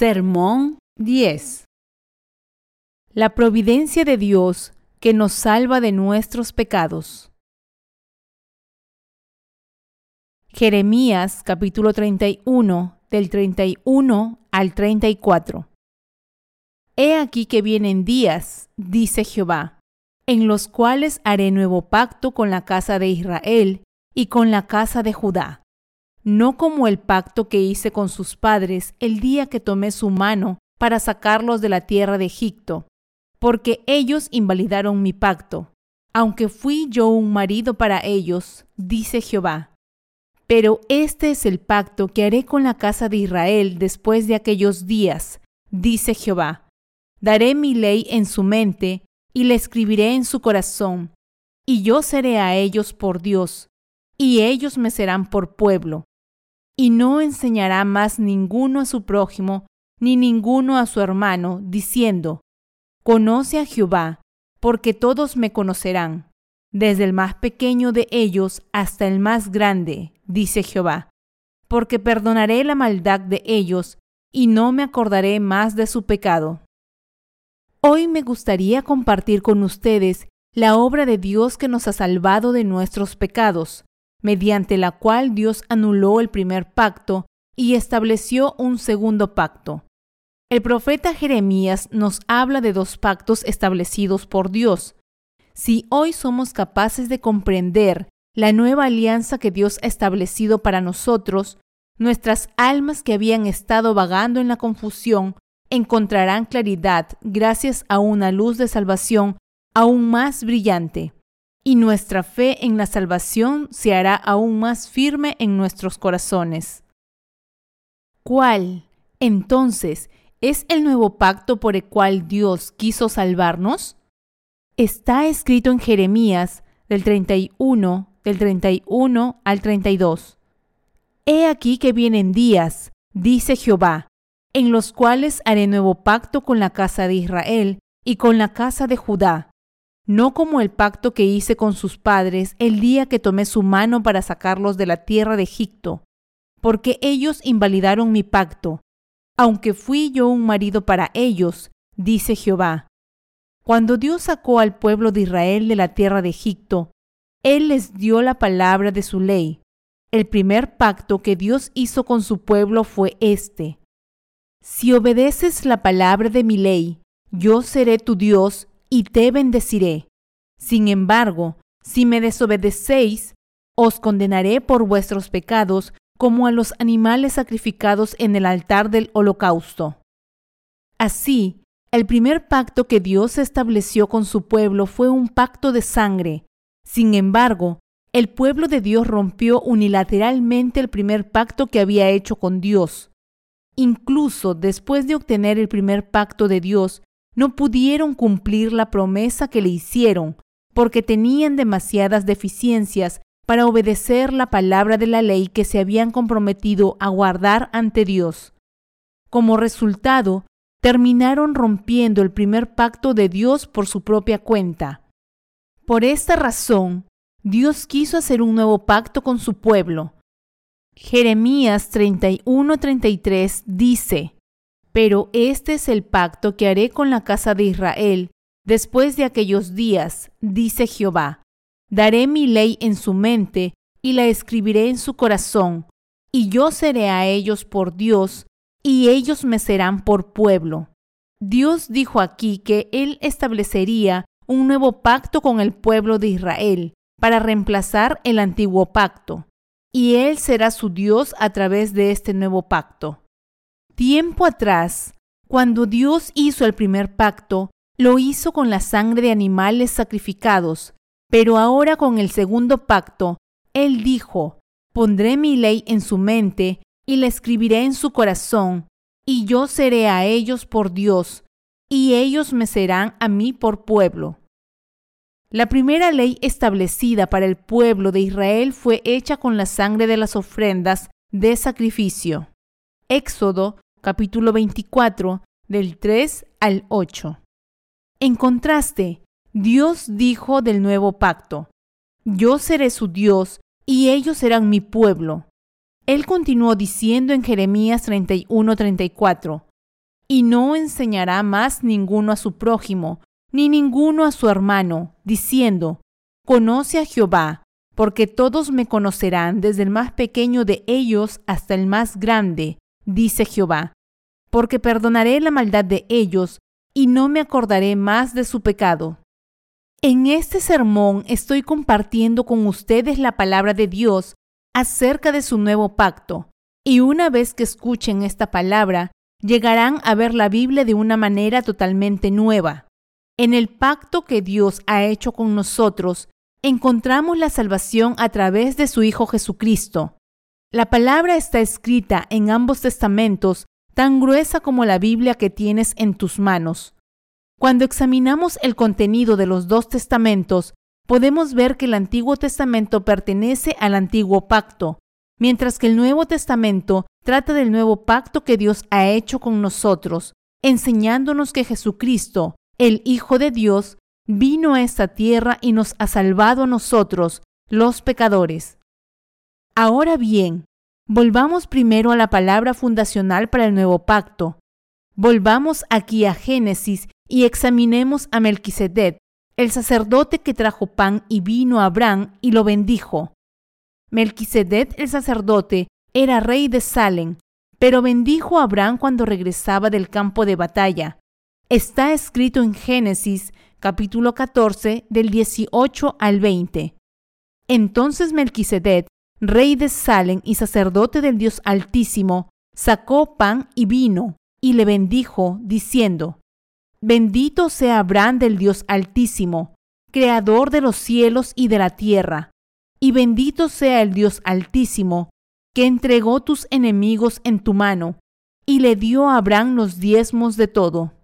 Sermón 10 La providencia de Dios que nos salva de nuestros pecados. Jeremías capítulo 31 del 31 al 34 He aquí que vienen días, dice Jehová, en los cuales haré nuevo pacto con la casa de Israel y con la casa de Judá no como el pacto que hice con sus padres el día que tomé su mano para sacarlos de la tierra de Egipto, porque ellos invalidaron mi pacto, aunque fui yo un marido para ellos, dice Jehová. Pero este es el pacto que haré con la casa de Israel después de aquellos días, dice Jehová. Daré mi ley en su mente y la escribiré en su corazón, y yo seré a ellos por Dios, y ellos me serán por pueblo y no enseñará más ninguno a su prójimo, ni ninguno a su hermano, diciendo, Conoce a Jehová, porque todos me conocerán, desde el más pequeño de ellos hasta el más grande, dice Jehová, porque perdonaré la maldad de ellos, y no me acordaré más de su pecado. Hoy me gustaría compartir con ustedes la obra de Dios que nos ha salvado de nuestros pecados, mediante la cual Dios anuló el primer pacto y estableció un segundo pacto. El profeta Jeremías nos habla de dos pactos establecidos por Dios. Si hoy somos capaces de comprender la nueva alianza que Dios ha establecido para nosotros, nuestras almas que habían estado vagando en la confusión encontrarán claridad gracias a una luz de salvación aún más brillante y nuestra fe en la salvación se hará aún más firme en nuestros corazones. ¿Cuál, entonces, es el nuevo pacto por el cual Dios quiso salvarnos? Está escrito en Jeremías del 31, del 31 al 32. He aquí que vienen días, dice Jehová, en los cuales haré nuevo pacto con la casa de Israel y con la casa de Judá no como el pacto que hice con sus padres el día que tomé su mano para sacarlos de la tierra de Egipto, porque ellos invalidaron mi pacto, aunque fui yo un marido para ellos, dice Jehová. Cuando Dios sacó al pueblo de Israel de la tierra de Egipto, Él les dio la palabra de su ley. El primer pacto que Dios hizo con su pueblo fue este. Si obedeces la palabra de mi ley, yo seré tu Dios y te bendeciré. Sin embargo, si me desobedecéis, os condenaré por vuestros pecados como a los animales sacrificados en el altar del holocausto. Así, el primer pacto que Dios estableció con su pueblo fue un pacto de sangre. Sin embargo, el pueblo de Dios rompió unilateralmente el primer pacto que había hecho con Dios. Incluso después de obtener el primer pacto de Dios, no pudieron cumplir la promesa que le hicieron porque tenían demasiadas deficiencias para obedecer la palabra de la ley que se habían comprometido a guardar ante Dios. Como resultado, terminaron rompiendo el primer pacto de Dios por su propia cuenta. Por esta razón, Dios quiso hacer un nuevo pacto con su pueblo. Jeremías 31:33 dice, pero este es el pacto que haré con la casa de Israel después de aquellos días, dice Jehová. Daré mi ley en su mente y la escribiré en su corazón, y yo seré a ellos por Dios, y ellos me serán por pueblo. Dios dijo aquí que Él establecería un nuevo pacto con el pueblo de Israel para reemplazar el antiguo pacto, y Él será su Dios a través de este nuevo pacto. Tiempo atrás, cuando Dios hizo el primer pacto, lo hizo con la sangre de animales sacrificados, pero ahora con el segundo pacto, Él dijo, pondré mi ley en su mente y la escribiré en su corazón, y yo seré a ellos por Dios, y ellos me serán a mí por pueblo. La primera ley establecida para el pueblo de Israel fue hecha con la sangre de las ofrendas de sacrificio. Éxodo capítulo 24, del 3 al 8. En contraste, Dios dijo del nuevo pacto, Yo seré su Dios y ellos serán mi pueblo. Él continuó diciendo en Jeremías 31:34, y no enseñará más ninguno a su prójimo, ni ninguno a su hermano, diciendo, Conoce a Jehová, porque todos me conocerán desde el más pequeño de ellos hasta el más grande, dice Jehová, porque perdonaré la maldad de ellos y no me acordaré más de su pecado. En este sermón estoy compartiendo con ustedes la palabra de Dios acerca de su nuevo pacto, y una vez que escuchen esta palabra, llegarán a ver la Biblia de una manera totalmente nueva. En el pacto que Dios ha hecho con nosotros, encontramos la salvación a través de su Hijo Jesucristo. La palabra está escrita en ambos testamentos, tan gruesa como la Biblia que tienes en tus manos. Cuando examinamos el contenido de los dos testamentos, podemos ver que el Antiguo Testamento pertenece al Antiguo Pacto, mientras que el Nuevo Testamento trata del nuevo pacto que Dios ha hecho con nosotros, enseñándonos que Jesucristo, el Hijo de Dios, vino a esta tierra y nos ha salvado a nosotros, los pecadores. Ahora bien, volvamos primero a la palabra fundacional para el nuevo pacto. Volvamos aquí a Génesis y examinemos a Melquisedec, el sacerdote que trajo pan y vino a Abraham y lo bendijo. Melquisedec el sacerdote era rey de Salem, pero bendijo a Abraham cuando regresaba del campo de batalla. Está escrito en Génesis capítulo 14 del 18 al 20. Entonces Melquisedec, rey de Salem y sacerdote del Dios Altísimo, sacó pan y vino y le bendijo, diciendo, Bendito sea Abraham del Dios Altísimo, creador de los cielos y de la tierra, y bendito sea el Dios Altísimo, que entregó tus enemigos en tu mano, y le dio a Abraham los diezmos de todo.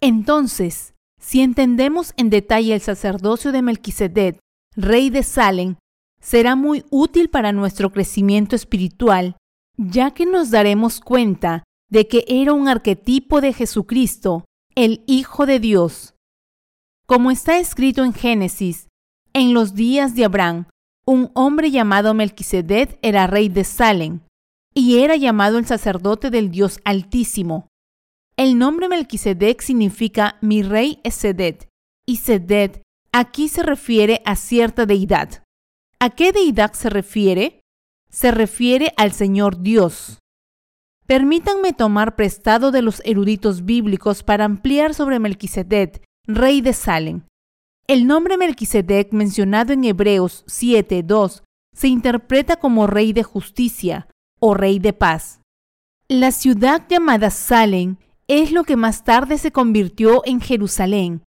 Entonces, si entendemos en detalle el sacerdocio de Melquisedec, rey de Salem, será muy útil para nuestro crecimiento espiritual, ya que nos daremos cuenta de que era un arquetipo de Jesucristo, el Hijo de Dios. Como está escrito en Génesis, en los días de Abraham, un hombre llamado Melquisedec era rey de Salem, y era llamado el sacerdote del Dios Altísimo. El nombre Melquisedec significa mi rey es Seded, y Seded aquí se refiere a cierta deidad. ¿A qué deidad se refiere? Se refiere al Señor Dios. Permítanme tomar prestado de los eruditos bíblicos para ampliar sobre Melquisedec, rey de Salem. El nombre Melquisedec mencionado en Hebreos 7:2 se interpreta como rey de justicia o rey de paz. La ciudad llamada Salem es lo que más tarde se convirtió en Jerusalén.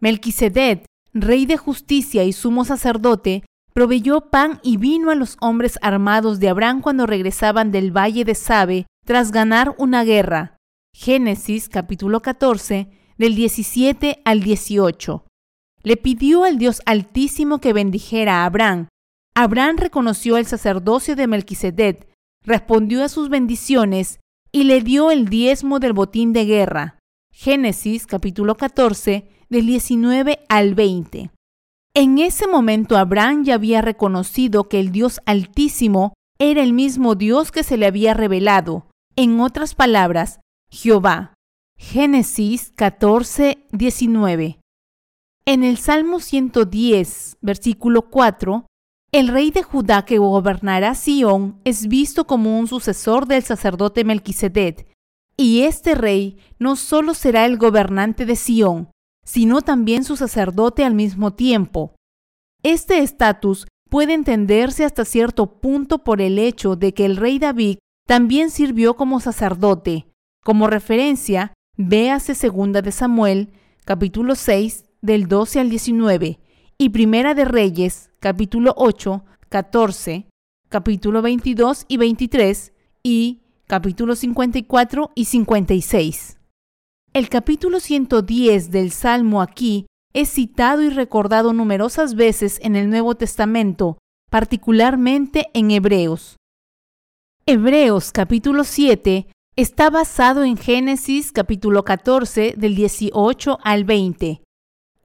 Melquisedec, rey de justicia y sumo sacerdote, proveyó pan y vino a los hombres armados de Abraham cuando regresaban del valle de Sabe tras ganar una guerra. Génesis capítulo 14 del 17 al 18 le pidió al Dios Altísimo que bendijera a Abraham. Abraham reconoció el sacerdocio de Melquisedec, respondió a sus bendiciones y le dio el diezmo del botín de guerra. Génesis capítulo 14 del 19 al 20. En ese momento Abraham ya había reconocido que el Dios Altísimo era el mismo Dios que se le había revelado. En otras palabras, Jehová. Génesis 14, 19. En el Salmo 110, versículo 4, el rey de Judá que gobernará Sión es visto como un sucesor del sacerdote Melquisedec, y este rey no solo será el gobernante de Sión, sino también su sacerdote al mismo tiempo. Este estatus puede entenderse hasta cierto punto por el hecho de que el rey David también sirvió como sacerdote. Como referencia, véase segunda de Samuel, capítulo 6, del 12 al 19 y Primera de Reyes, capítulo 8, 14, capítulo 22 y 23 y capítulo 54 y 56. El capítulo 110 del Salmo aquí es citado y recordado numerosas veces en el Nuevo Testamento, particularmente en Hebreos. Hebreos capítulo 7 está basado en Génesis capítulo 14 del 18 al 20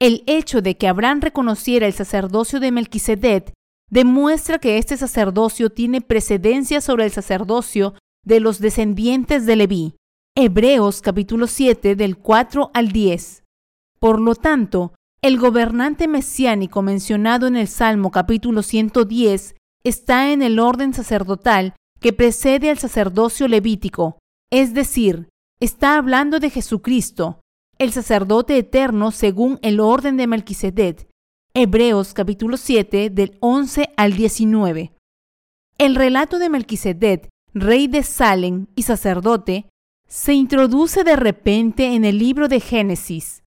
el hecho de que Abraham reconociera el sacerdocio de Melquisedec demuestra que este sacerdocio tiene precedencia sobre el sacerdocio de los descendientes de Leví. Hebreos capítulo 7 del 4 al 10. Por lo tanto, el gobernante mesiánico mencionado en el Salmo capítulo 110 está en el orden sacerdotal que precede al sacerdocio levítico, es decir, está hablando de Jesucristo, el sacerdote eterno según el orden de Melquisedec. Hebreos capítulo 7 del 11 al 19. El relato de Melquisedec, rey de Salem y sacerdote, se introduce de repente en el libro de Génesis.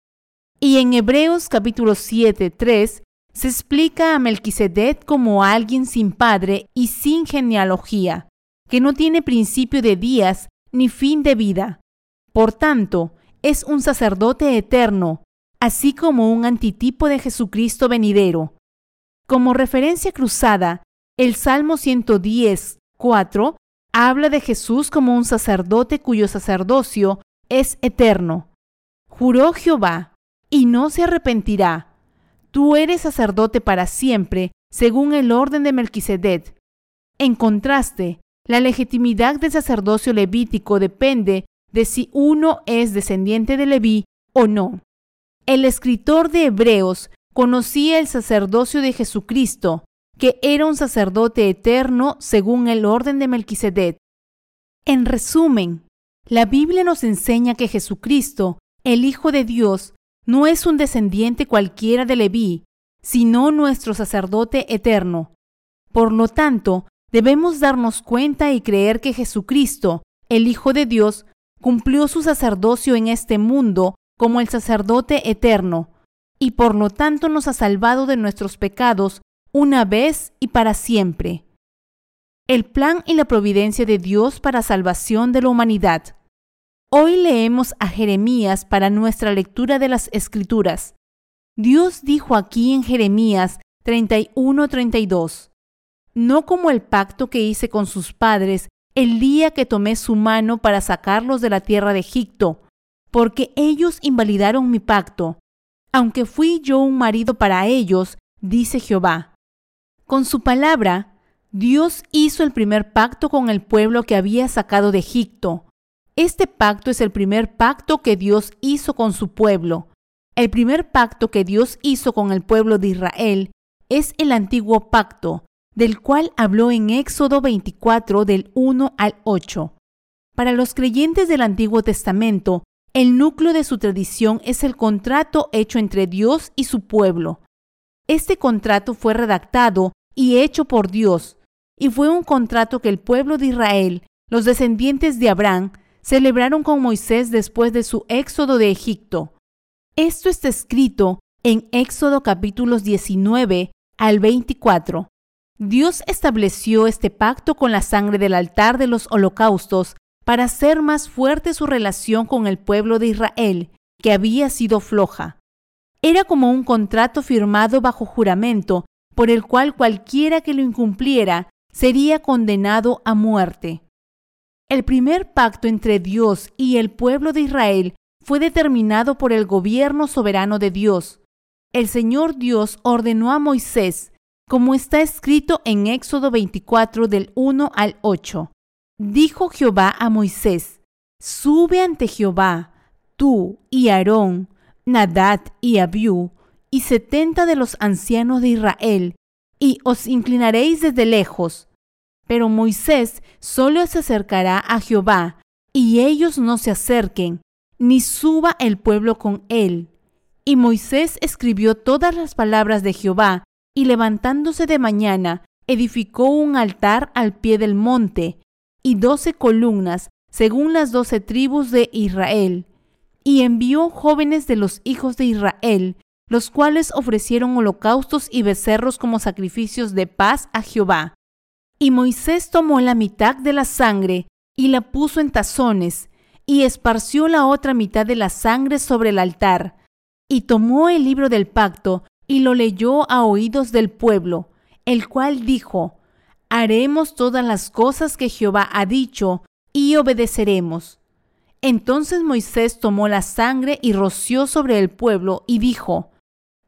Y en Hebreos capítulo 7, 3 se explica a Melquisedec como alguien sin padre y sin genealogía, que no tiene principio de días ni fin de vida. Por tanto, es un sacerdote eterno, así como un antitipo de Jesucristo venidero. Como referencia cruzada, el Salmo 110, 4 habla de Jesús como un sacerdote cuyo sacerdocio es eterno. Juró Jehová, y no se arrepentirá Tú eres sacerdote para siempre, según el orden de Melquisedec. En contraste, la legitimidad del sacerdocio levítico depende de si uno es descendiente de Leví o no. El escritor de Hebreos conocía el sacerdocio de Jesucristo, que era un sacerdote eterno según el orden de Melquisedec. En resumen, la Biblia nos enseña que Jesucristo, el Hijo de Dios, no es un descendiente cualquiera de Leví, sino nuestro sacerdote eterno. Por lo tanto, debemos darnos cuenta y creer que Jesucristo, el Hijo de Dios, cumplió su sacerdocio en este mundo como el sacerdote eterno, y por lo tanto nos ha salvado de nuestros pecados una vez y para siempre. El plan y la providencia de Dios para salvación de la humanidad. Hoy leemos a Jeremías para nuestra lectura de las Escrituras. Dios dijo aquí en Jeremías 31:32, No como el pacto que hice con sus padres el día que tomé su mano para sacarlos de la tierra de Egipto, porque ellos invalidaron mi pacto, aunque fui yo un marido para ellos, dice Jehová. Con su palabra, Dios hizo el primer pacto con el pueblo que había sacado de Egipto este pacto es el primer pacto que Dios hizo con su pueblo. El primer pacto que Dios hizo con el pueblo de Israel es el antiguo pacto, del cual habló en Éxodo 24 del 1 al 8. Para los creyentes del Antiguo Testamento, el núcleo de su tradición es el contrato hecho entre Dios y su pueblo. Este contrato fue redactado y hecho por Dios, y fue un contrato que el pueblo de Israel, los descendientes de Abraham, celebraron con Moisés después de su éxodo de Egipto. Esto está escrito en Éxodo capítulos 19 al 24. Dios estableció este pacto con la sangre del altar de los holocaustos para hacer más fuerte su relación con el pueblo de Israel, que había sido floja. Era como un contrato firmado bajo juramento, por el cual cualquiera que lo incumpliera sería condenado a muerte. El primer pacto entre Dios y el pueblo de Israel fue determinado por el gobierno soberano de Dios. El Señor Dios ordenó a Moisés, como está escrito en Éxodo 24 del 1 al 8. Dijo Jehová a Moisés, Sube ante Jehová, tú y Aarón, Nadad y Abiú, y setenta de los ancianos de Israel, y os inclinaréis desde lejos, pero Moisés solo se acercará a Jehová, y ellos no se acerquen, ni suba el pueblo con él. Y Moisés escribió todas las palabras de Jehová, y levantándose de mañana, edificó un altar al pie del monte, y doce columnas, según las doce tribus de Israel. Y envió jóvenes de los hijos de Israel, los cuales ofrecieron holocaustos y becerros como sacrificios de paz a Jehová. Y Moisés tomó la mitad de la sangre y la puso en tazones, y esparció la otra mitad de la sangre sobre el altar, y tomó el libro del pacto y lo leyó a oídos del pueblo, el cual dijo, Haremos todas las cosas que Jehová ha dicho, y obedeceremos. Entonces Moisés tomó la sangre y roció sobre el pueblo, y dijo,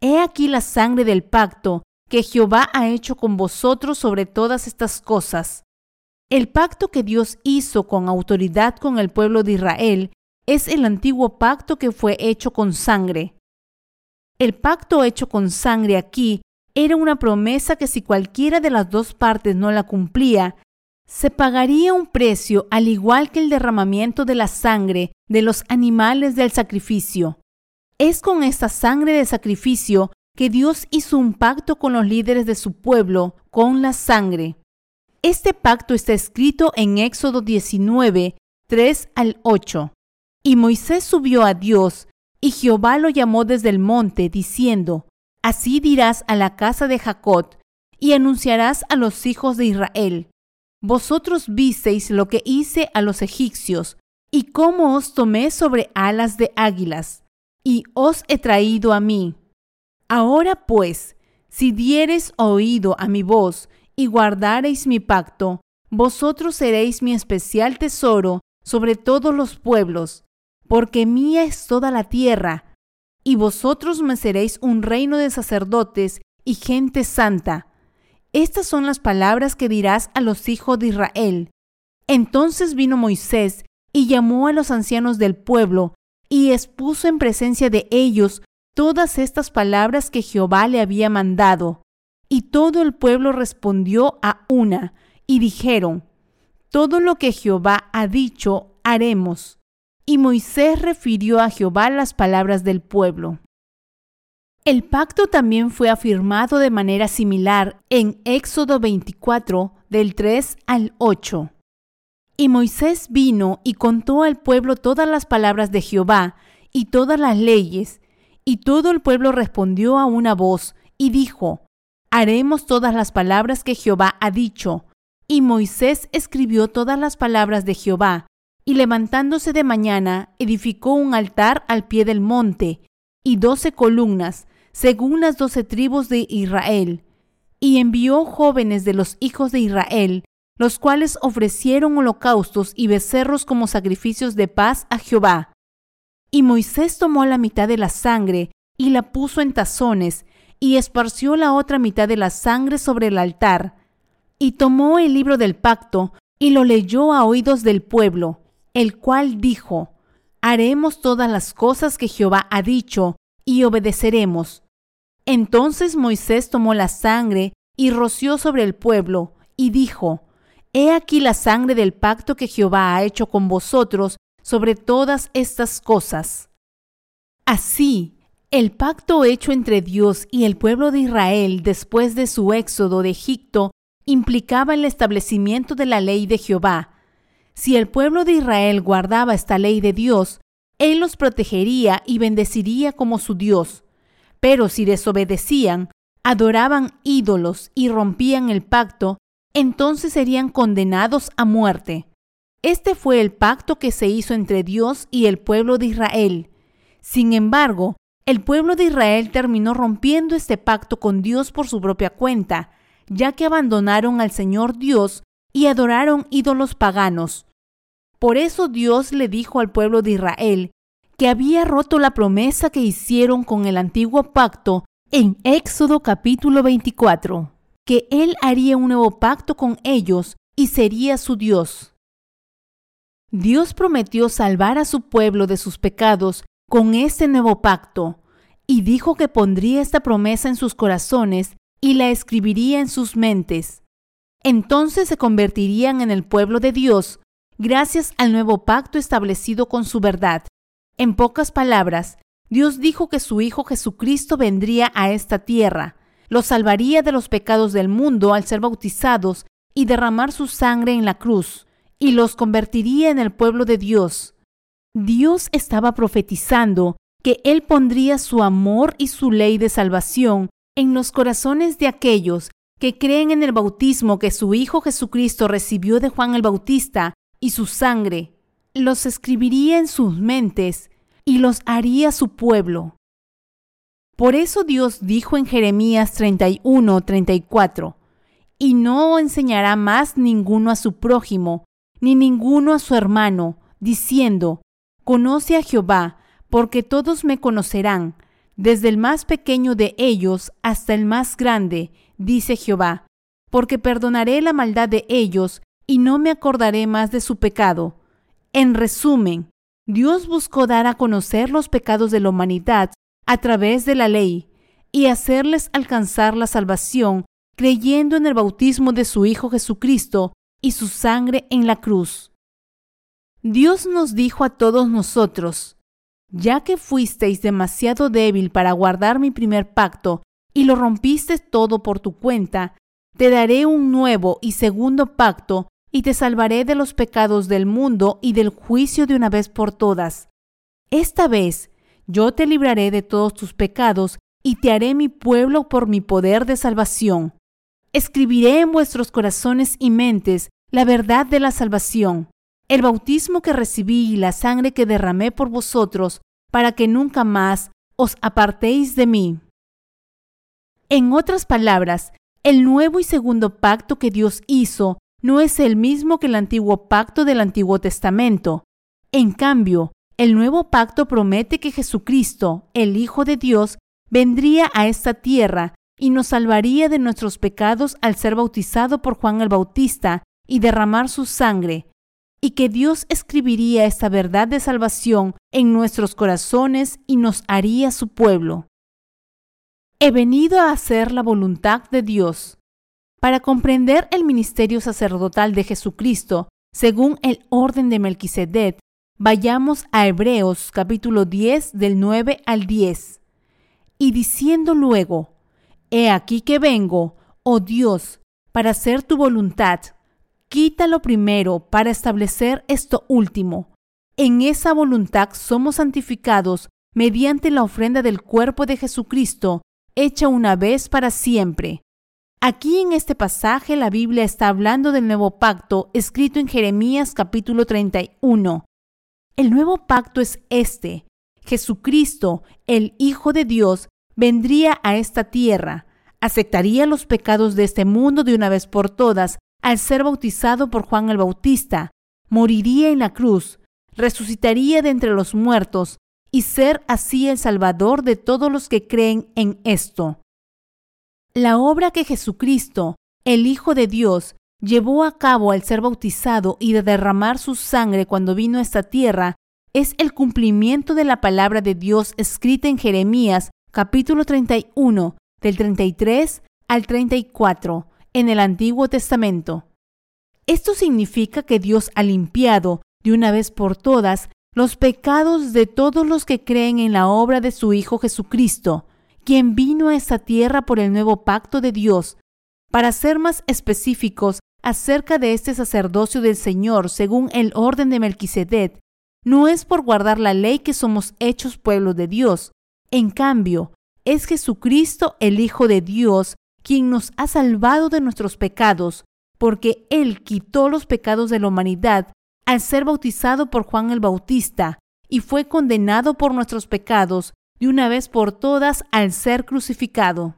He aquí la sangre del pacto que Jehová ha hecho con vosotros sobre todas estas cosas. El pacto que Dios hizo con autoridad con el pueblo de Israel es el antiguo pacto que fue hecho con sangre. El pacto hecho con sangre aquí era una promesa que si cualquiera de las dos partes no la cumplía, se pagaría un precio al igual que el derramamiento de la sangre de los animales del sacrificio. Es con esta sangre de sacrificio que Dios hizo un pacto con los líderes de su pueblo con la sangre. Este pacto está escrito en Éxodo 19, 3 al 8. Y Moisés subió a Dios, y Jehová lo llamó desde el monte, diciendo, Así dirás a la casa de Jacob, y anunciarás a los hijos de Israel, vosotros visteis lo que hice a los egipcios, y cómo os tomé sobre alas de águilas, y os he traído a mí. Ahora pues, si diereis oído a mi voz, y guardareis mi pacto, vosotros seréis mi especial tesoro sobre todos los pueblos, porque mía es toda la tierra, y vosotros me seréis un reino de sacerdotes y gente santa. Estas son las palabras que dirás a los hijos de Israel. Entonces vino Moisés y llamó a los ancianos del pueblo y expuso en presencia de ellos todas estas palabras que Jehová le había mandado. Y todo el pueblo respondió a una y dijeron, Todo lo que Jehová ha dicho haremos. Y Moisés refirió a Jehová las palabras del pueblo. El pacto también fue afirmado de manera similar en Éxodo 24 del 3 al 8. Y Moisés vino y contó al pueblo todas las palabras de Jehová y todas las leyes, y todo el pueblo respondió a una voz y dijo, Haremos todas las palabras que Jehová ha dicho. Y Moisés escribió todas las palabras de Jehová, y levantándose de mañana, edificó un altar al pie del monte, y doce columnas, según las doce tribus de Israel, y envió jóvenes de los hijos de Israel, los cuales ofrecieron holocaustos y becerros como sacrificios de paz a Jehová. Y Moisés tomó la mitad de la sangre y la puso en tazones, y esparció la otra mitad de la sangre sobre el altar, y tomó el libro del pacto, y lo leyó a oídos del pueblo, el cual dijo, Haremos todas las cosas que Jehová ha dicho, y obedeceremos. Entonces Moisés tomó la sangre y roció sobre el pueblo, y dijo, He aquí la sangre del pacto que Jehová ha hecho con vosotros sobre todas estas cosas. Así, el pacto hecho entre Dios y el pueblo de Israel después de su éxodo de Egipto implicaba el establecimiento de la ley de Jehová. Si el pueblo de Israel guardaba esta ley de Dios, Él los protegería y bendeciría como su Dios. Pero si desobedecían, adoraban ídolos y rompían el pacto, entonces serían condenados a muerte. Este fue el pacto que se hizo entre Dios y el pueblo de Israel. Sin embargo, el pueblo de Israel terminó rompiendo este pacto con Dios por su propia cuenta, ya que abandonaron al Señor Dios y adoraron ídolos paganos. Por eso Dios le dijo al pueblo de Israel que había roto la promesa que hicieron con el antiguo pacto en Éxodo capítulo 24, que Él haría un nuevo pacto con ellos y sería su Dios. Dios prometió salvar a su pueblo de sus pecados con este nuevo pacto, y dijo que pondría esta promesa en sus corazones y la escribiría en sus mentes. Entonces se convertirían en el pueblo de Dios gracias al nuevo pacto establecido con su verdad. En pocas palabras, Dios dijo que su Hijo Jesucristo vendría a esta tierra, los salvaría de los pecados del mundo al ser bautizados y derramar su sangre en la cruz, y los convertiría en el pueblo de Dios. Dios estaba profetizando que Él pondría su amor y su ley de salvación en los corazones de aquellos que creen en el bautismo que su Hijo Jesucristo recibió de Juan el Bautista y su sangre los escribiría en sus mentes y los haría su pueblo. Por eso Dios dijo en Jeremías 31, 34, y no enseñará más ninguno a su prójimo, ni ninguno a su hermano, diciendo, Conoce a Jehová, porque todos me conocerán, desde el más pequeño de ellos hasta el más grande, dice Jehová, porque perdonaré la maldad de ellos y no me acordaré más de su pecado. En resumen, Dios buscó dar a conocer los pecados de la humanidad a través de la ley y hacerles alcanzar la salvación creyendo en el bautismo de su Hijo Jesucristo y su sangre en la cruz. Dios nos dijo a todos nosotros, ya que fuisteis demasiado débil para guardar mi primer pacto y lo rompiste todo por tu cuenta, te daré un nuevo y segundo pacto y te salvaré de los pecados del mundo y del juicio de una vez por todas. Esta vez yo te libraré de todos tus pecados y te haré mi pueblo por mi poder de salvación. Escribiré en vuestros corazones y mentes la verdad de la salvación, el bautismo que recibí y la sangre que derramé por vosotros, para que nunca más os apartéis de mí. En otras palabras, el nuevo y segundo pacto que Dios hizo no es el mismo que el antiguo pacto del Antiguo Testamento. En cambio, el nuevo pacto promete que Jesucristo, el Hijo de Dios, vendría a esta tierra y nos salvaría de nuestros pecados al ser bautizado por Juan el Bautista y derramar su sangre, y que Dios escribiría esta verdad de salvación en nuestros corazones y nos haría su pueblo. He venido a hacer la voluntad de Dios. Para comprender el ministerio sacerdotal de Jesucristo, según el orden de Melquisedec, vayamos a Hebreos capítulo 10 del 9 al 10. Y diciendo luego, He aquí que vengo, oh Dios, para hacer tu voluntad. Quítalo primero para establecer esto último. En esa voluntad somos santificados mediante la ofrenda del cuerpo de Jesucristo, hecha una vez para siempre. Aquí en este pasaje la Biblia está hablando del nuevo pacto escrito en Jeremías capítulo 31. El nuevo pacto es este. Jesucristo, el Hijo de Dios, vendría a esta tierra, aceptaría los pecados de este mundo de una vez por todas al ser bautizado por Juan el Bautista, moriría en la cruz, resucitaría de entre los muertos y ser así el Salvador de todos los que creen en esto. La obra que Jesucristo, el Hijo de Dios, llevó a cabo al ser bautizado y de derramar su sangre cuando vino a esta tierra, es el cumplimiento de la palabra de Dios escrita en Jeremías capítulo 31, del 33 al 34, en el Antiguo Testamento. Esto significa que Dios ha limpiado, de una vez por todas, los pecados de todos los que creen en la obra de su Hijo Jesucristo, quien vino a esta tierra por el nuevo pacto de Dios. Para ser más específicos acerca de este sacerdocio del Señor según el orden de Melquisedec, no es por guardar la ley que somos hechos pueblo de Dios. En cambio, es Jesucristo el Hijo de Dios quien nos ha salvado de nuestros pecados, porque Él quitó los pecados de la humanidad al ser bautizado por Juan el Bautista y fue condenado por nuestros pecados de una vez por todas al ser crucificado.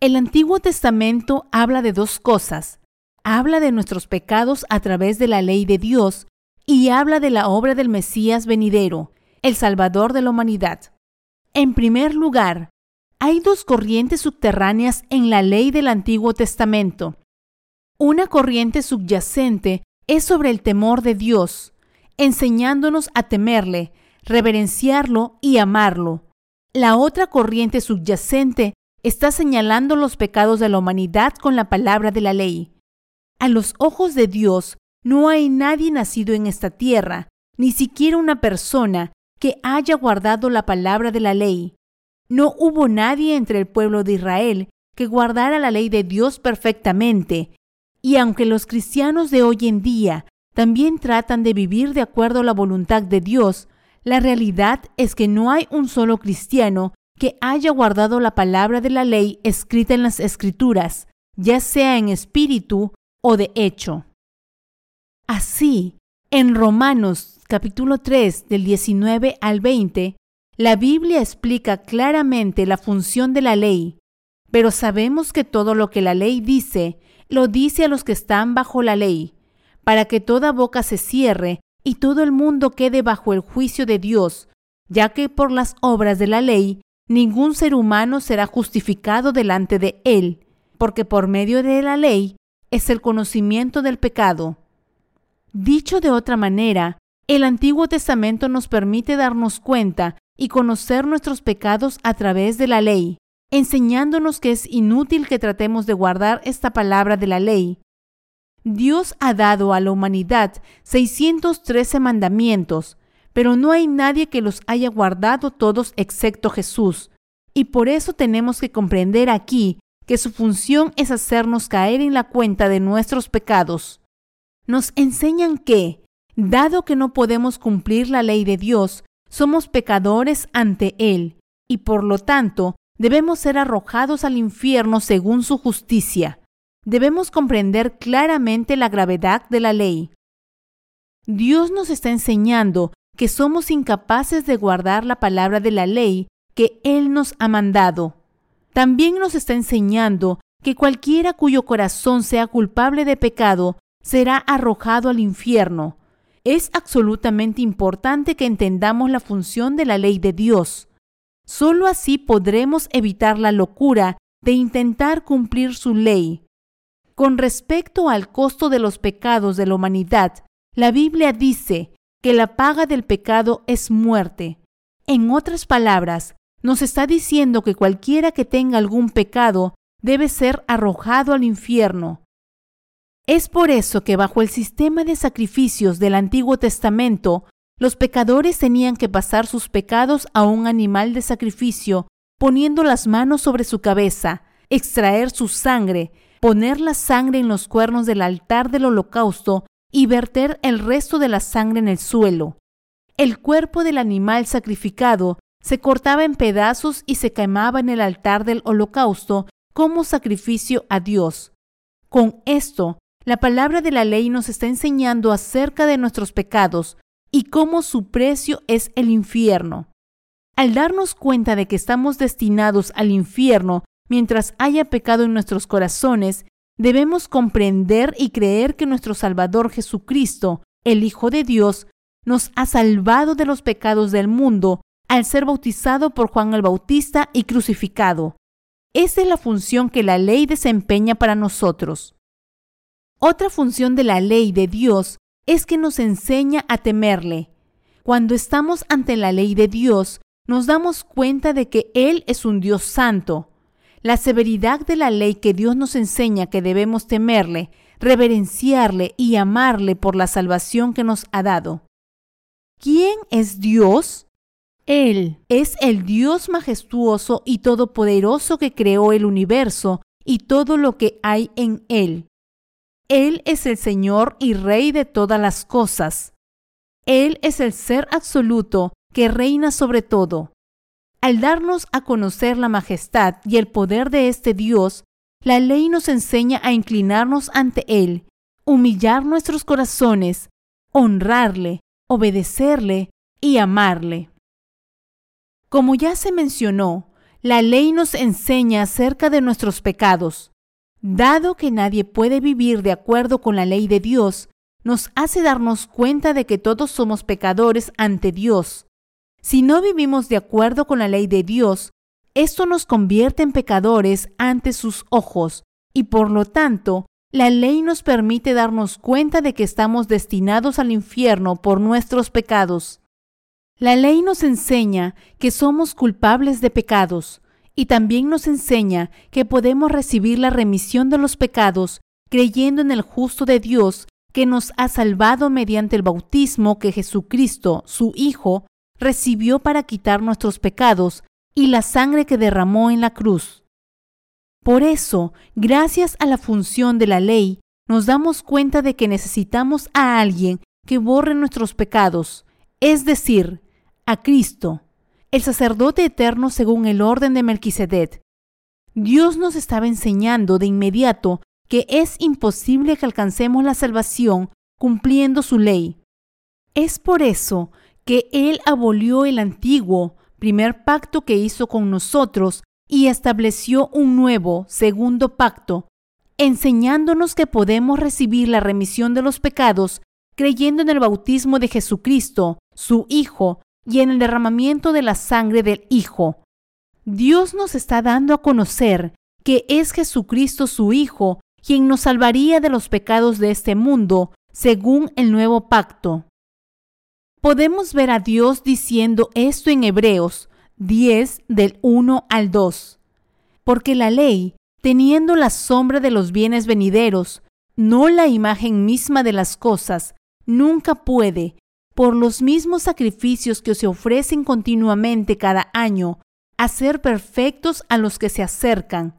El Antiguo Testamento habla de dos cosas. Habla de nuestros pecados a través de la ley de Dios y habla de la obra del Mesías venidero, el Salvador de la humanidad. En primer lugar, hay dos corrientes subterráneas en la ley del Antiguo Testamento. Una corriente subyacente es sobre el temor de Dios, enseñándonos a temerle, reverenciarlo y amarlo. La otra corriente subyacente está señalando los pecados de la humanidad con la palabra de la ley. A los ojos de Dios no hay nadie nacido en esta tierra, ni siquiera una persona que haya guardado la palabra de la ley. No hubo nadie entre el pueblo de Israel que guardara la ley de Dios perfectamente, y aunque los cristianos de hoy en día también tratan de vivir de acuerdo a la voluntad de Dios, la realidad es que no hay un solo cristiano que haya guardado la palabra de la ley escrita en las escrituras, ya sea en espíritu o de hecho. Así, en Romanos capítulo 3 del 19 al 20, la Biblia explica claramente la función de la ley, pero sabemos que todo lo que la ley dice lo dice a los que están bajo la ley, para que toda boca se cierre y todo el mundo quede bajo el juicio de Dios, ya que por las obras de la ley ningún ser humano será justificado delante de él, porque por medio de la ley es el conocimiento del pecado. Dicho de otra manera, el Antiguo Testamento nos permite darnos cuenta y conocer nuestros pecados a través de la ley, enseñándonos que es inútil que tratemos de guardar esta palabra de la ley. Dios ha dado a la humanidad 613 mandamientos, pero no hay nadie que los haya guardado todos excepto Jesús, y por eso tenemos que comprender aquí que su función es hacernos caer en la cuenta de nuestros pecados. Nos enseñan que, dado que no podemos cumplir la ley de Dios, somos pecadores ante Él, y por lo tanto debemos ser arrojados al infierno según su justicia. Debemos comprender claramente la gravedad de la ley. Dios nos está enseñando que somos incapaces de guardar la palabra de la ley que Él nos ha mandado. También nos está enseñando que cualquiera cuyo corazón sea culpable de pecado será arrojado al infierno. Es absolutamente importante que entendamos la función de la ley de Dios. Solo así podremos evitar la locura de intentar cumplir su ley. Con respecto al costo de los pecados de la humanidad, la Biblia dice que la paga del pecado es muerte. En otras palabras, nos está diciendo que cualquiera que tenga algún pecado debe ser arrojado al infierno. Es por eso que bajo el sistema de sacrificios del Antiguo Testamento, los pecadores tenían que pasar sus pecados a un animal de sacrificio, poniendo las manos sobre su cabeza, extraer su sangre, poner la sangre en los cuernos del altar del holocausto y verter el resto de la sangre en el suelo. El cuerpo del animal sacrificado se cortaba en pedazos y se quemaba en el altar del holocausto como sacrificio a Dios. Con esto, la palabra de la ley nos está enseñando acerca de nuestros pecados y cómo su precio es el infierno. Al darnos cuenta de que estamos destinados al infierno mientras haya pecado en nuestros corazones, debemos comprender y creer que nuestro Salvador Jesucristo, el Hijo de Dios, nos ha salvado de los pecados del mundo al ser bautizado por Juan el Bautista y crucificado. Esa es la función que la ley desempeña para nosotros. Otra función de la ley de Dios es que nos enseña a temerle. Cuando estamos ante la ley de Dios, nos damos cuenta de que Él es un Dios santo, la severidad de la ley que Dios nos enseña que debemos temerle, reverenciarle y amarle por la salvación que nos ha dado. ¿Quién es Dios? Él es el Dios majestuoso y todopoderoso que creó el universo y todo lo que hay en él. Él es el Señor y Rey de todas las cosas. Él es el ser absoluto que reina sobre todo. Al darnos a conocer la majestad y el poder de este Dios, la ley nos enseña a inclinarnos ante Él, humillar nuestros corazones, honrarle, obedecerle y amarle. Como ya se mencionó, la ley nos enseña acerca de nuestros pecados. Dado que nadie puede vivir de acuerdo con la ley de Dios, nos hace darnos cuenta de que todos somos pecadores ante Dios. Si no vivimos de acuerdo con la ley de Dios, esto nos convierte en pecadores ante sus ojos y por lo tanto, la ley nos permite darnos cuenta de que estamos destinados al infierno por nuestros pecados. La ley nos enseña que somos culpables de pecados y también nos enseña que podemos recibir la remisión de los pecados creyendo en el justo de Dios que nos ha salvado mediante el bautismo que Jesucristo, su Hijo, recibió para quitar nuestros pecados y la sangre que derramó en la cruz. Por eso, gracias a la función de la ley, nos damos cuenta de que necesitamos a alguien que borre nuestros pecados, es decir, a Cristo, el sacerdote eterno según el orden de Melquisedec. Dios nos estaba enseñando de inmediato que es imposible que alcancemos la salvación cumpliendo su ley. Es por eso que Él abolió el antiguo primer pacto que hizo con nosotros y estableció un nuevo segundo pacto, enseñándonos que podemos recibir la remisión de los pecados creyendo en el bautismo de Jesucristo, su Hijo, y en el derramamiento de la sangre del Hijo. Dios nos está dando a conocer que es Jesucristo su Hijo quien nos salvaría de los pecados de este mundo, según el nuevo pacto. Podemos ver a Dios diciendo esto en Hebreos 10 del 1 al 2. Porque la ley, teniendo la sombra de los bienes venideros, no la imagen misma de las cosas, nunca puede, por los mismos sacrificios que se ofrecen continuamente cada año, hacer perfectos a los que se acercan.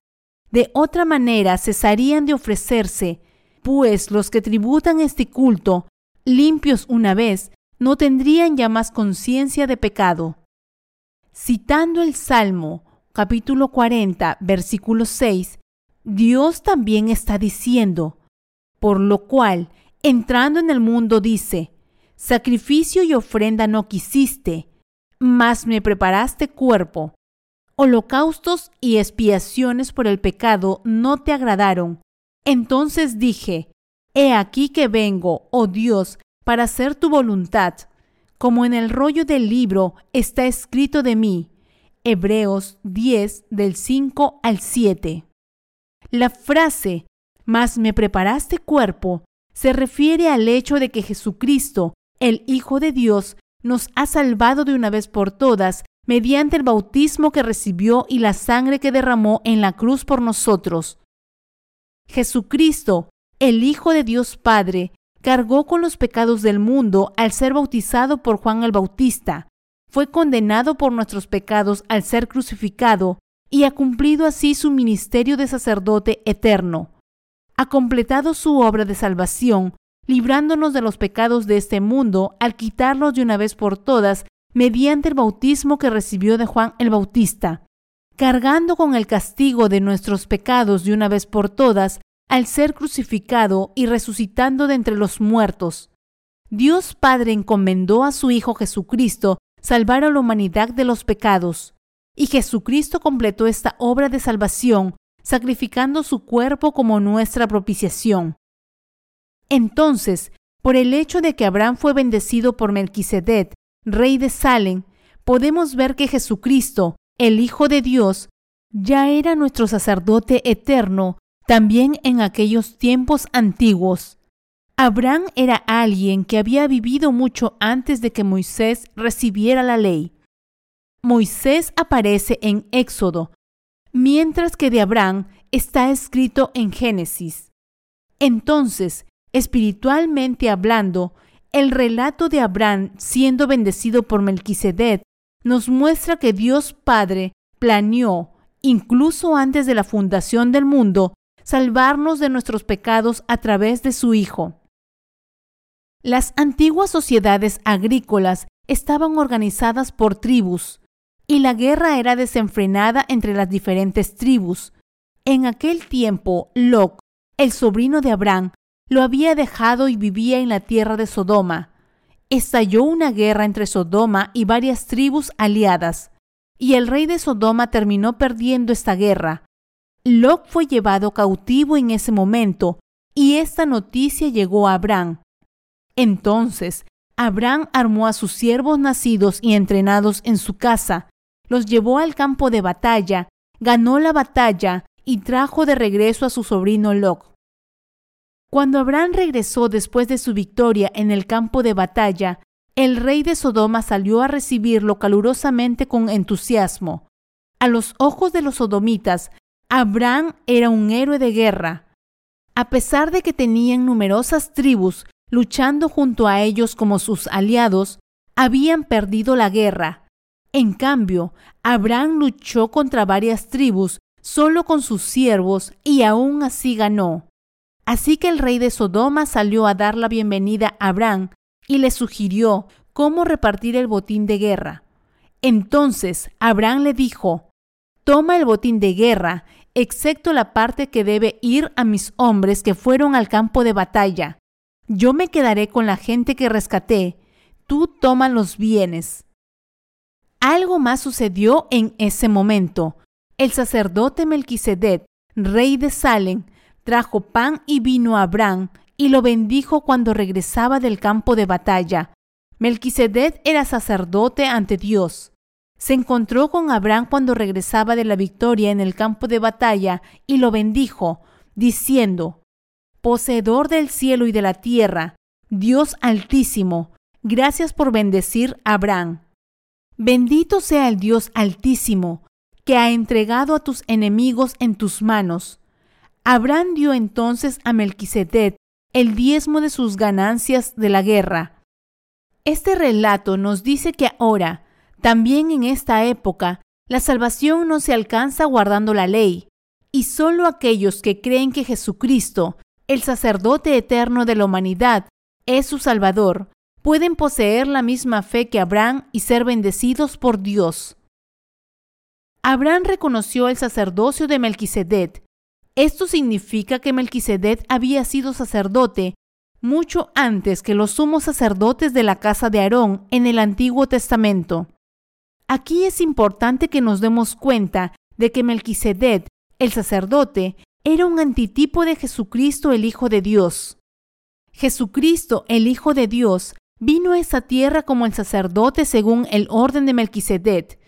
De otra manera cesarían de ofrecerse, pues los que tributan este culto, limpios una vez, no tendrían ya más conciencia de pecado. Citando el Salmo capítulo 40, versículo 6, Dios también está diciendo, por lo cual, entrando en el mundo dice, sacrificio y ofrenda no quisiste, mas me preparaste cuerpo. Holocaustos y expiaciones por el pecado no te agradaron. Entonces dije, He aquí que vengo, oh Dios, para hacer tu voluntad, como en el rollo del libro está escrito de mí. Hebreos 10 del 5 al 7. La frase, mas me preparaste cuerpo, se refiere al hecho de que Jesucristo, el Hijo de Dios, nos ha salvado de una vez por todas mediante el bautismo que recibió y la sangre que derramó en la cruz por nosotros. Jesucristo, el Hijo de Dios Padre, cargó con los pecados del mundo al ser bautizado por Juan el Bautista, fue condenado por nuestros pecados al ser crucificado y ha cumplido así su ministerio de sacerdote eterno. Ha completado su obra de salvación, librándonos de los pecados de este mundo al quitarlos de una vez por todas mediante el bautismo que recibió de Juan el Bautista, cargando con el castigo de nuestros pecados de una vez por todas al ser crucificado y resucitando de entre los muertos. Dios Padre encomendó a su Hijo Jesucristo salvar a la humanidad de los pecados, y Jesucristo completó esta obra de salvación, sacrificando su cuerpo como nuestra propiciación. Entonces, por el hecho de que Abraham fue bendecido por Melquisedec, rey de Salem, podemos ver que Jesucristo, el Hijo de Dios, ya era nuestro sacerdote eterno también en aquellos tiempos antiguos. Abraham era alguien que había vivido mucho antes de que Moisés recibiera la ley. Moisés aparece en Éxodo, mientras que de Abraham está escrito en Génesis. Entonces, espiritualmente hablando, el relato de Abraham siendo bendecido por Melquisedec nos muestra que Dios Padre planeó, incluso antes de la fundación del mundo, salvarnos de nuestros pecados a través de su Hijo. Las antiguas sociedades agrícolas estaban organizadas por tribus, y la guerra era desenfrenada entre las diferentes tribus. En aquel tiempo, Lot, el sobrino de Abraham, lo había dejado y vivía en la tierra de Sodoma. Estalló una guerra entre Sodoma y varias tribus aliadas, y el rey de Sodoma terminó perdiendo esta guerra, Lot fue llevado cautivo en ese momento y esta noticia llegó a Abraham. Entonces, Abraham armó a sus siervos nacidos y entrenados en su casa, los llevó al campo de batalla, ganó la batalla y trajo de regreso a su sobrino Lot. Cuando Abraham regresó después de su victoria en el campo de batalla, el rey de Sodoma salió a recibirlo calurosamente con entusiasmo. A los ojos de los sodomitas, Abraham era un héroe de guerra. A pesar de que tenían numerosas tribus luchando junto a ellos como sus aliados, habían perdido la guerra. En cambio, Abraham luchó contra varias tribus solo con sus siervos y aún así ganó. Así que el rey de Sodoma salió a dar la bienvenida a Abraham y le sugirió cómo repartir el botín de guerra. Entonces Abraham le dijo, Toma el botín de guerra excepto la parte que debe ir a mis hombres que fueron al campo de batalla. Yo me quedaré con la gente que rescaté, tú toma los bienes. Algo más sucedió en ese momento. El sacerdote Melquisedec, rey de Salem, trajo pan y vino a Abraham y lo bendijo cuando regresaba del campo de batalla. Melquisedec era sacerdote ante Dios. Se encontró con Abraham cuando regresaba de la victoria en el campo de batalla y lo bendijo. diciendo, Poseedor del cielo y de la tierra, Dios altísimo, gracias por bendecir a Abraham. Bendito sea el Dios altísimo, que ha entregado a tus enemigos en tus manos. Abraham dio entonces a Melquisedec el diezmo de sus ganancias de la guerra. Este relato nos dice que ahora, también en esta época, la salvación no se alcanza guardando la ley, y solo aquellos que creen que Jesucristo, el sacerdote eterno de la humanidad, es su Salvador, pueden poseer la misma fe que Abraham y ser bendecidos por Dios. Abraham reconoció el sacerdocio de Melquisedec. Esto significa que Melquisedec había sido sacerdote mucho antes que los sumos sacerdotes de la casa de Aarón en el Antiguo Testamento. Aquí es importante que nos demos cuenta de que Melquisedec, el sacerdote, era un antitipo de Jesucristo el Hijo de Dios. Jesucristo, el Hijo de Dios, vino a esta tierra como el sacerdote según el orden de Melquisedec.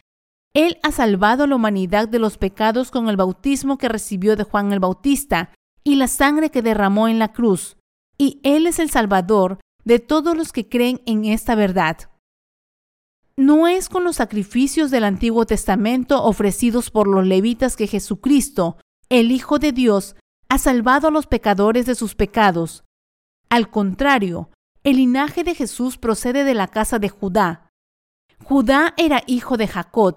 Él ha salvado a la humanidad de los pecados con el bautismo que recibió de Juan el Bautista y la sangre que derramó en la cruz, y Él es el Salvador de todos los que creen en esta verdad. No es con los sacrificios del Antiguo Testamento ofrecidos por los levitas que Jesucristo, el Hijo de Dios, ha salvado a los pecadores de sus pecados. Al contrario, el linaje de Jesús procede de la casa de Judá. Judá era hijo de Jacob.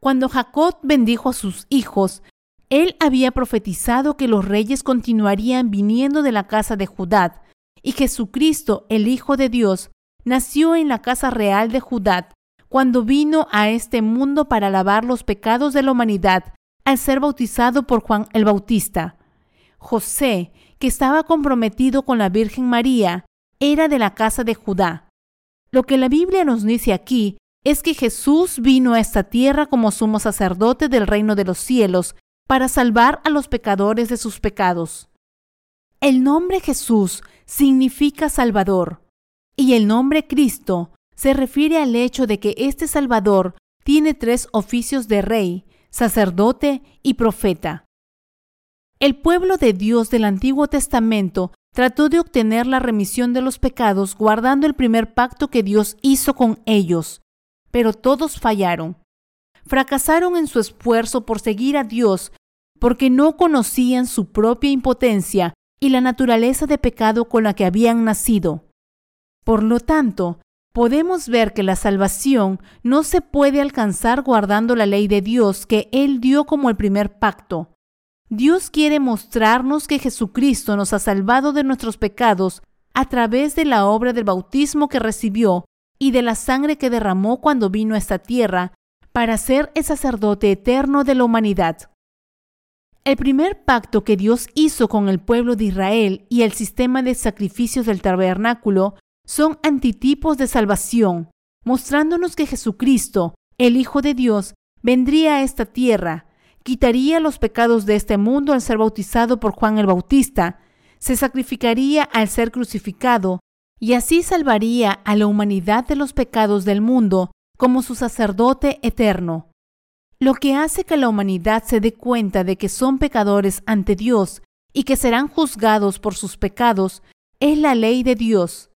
Cuando Jacob bendijo a sus hijos, él había profetizado que los reyes continuarían viniendo de la casa de Judá, y Jesucristo, el Hijo de Dios, nació en la casa real de Judá cuando vino a este mundo para lavar los pecados de la humanidad al ser bautizado por Juan el Bautista. José, que estaba comprometido con la Virgen María, era de la casa de Judá. Lo que la Biblia nos dice aquí es que Jesús vino a esta tierra como sumo sacerdote del reino de los cielos para salvar a los pecadores de sus pecados. El nombre Jesús significa Salvador y el nombre Cristo se refiere al hecho de que este Salvador tiene tres oficios de rey, sacerdote y profeta. El pueblo de Dios del Antiguo Testamento trató de obtener la remisión de los pecados guardando el primer pacto que Dios hizo con ellos, pero todos fallaron. Fracasaron en su esfuerzo por seguir a Dios porque no conocían su propia impotencia y la naturaleza de pecado con la que habían nacido. Por lo tanto, podemos ver que la salvación no se puede alcanzar guardando la ley de Dios que Él dio como el primer pacto. Dios quiere mostrarnos que Jesucristo nos ha salvado de nuestros pecados a través de la obra del bautismo que recibió y de la sangre que derramó cuando vino a esta tierra para ser el sacerdote eterno de la humanidad. El primer pacto que Dios hizo con el pueblo de Israel y el sistema de sacrificios del tabernáculo son antitipos de salvación, mostrándonos que Jesucristo, el Hijo de Dios, vendría a esta tierra quitaría los pecados de este mundo al ser bautizado por Juan el Bautista, se sacrificaría al ser crucificado, y así salvaría a la humanidad de los pecados del mundo como su sacerdote eterno. Lo que hace que la humanidad se dé cuenta de que son pecadores ante Dios y que serán juzgados por sus pecados es la ley de Dios.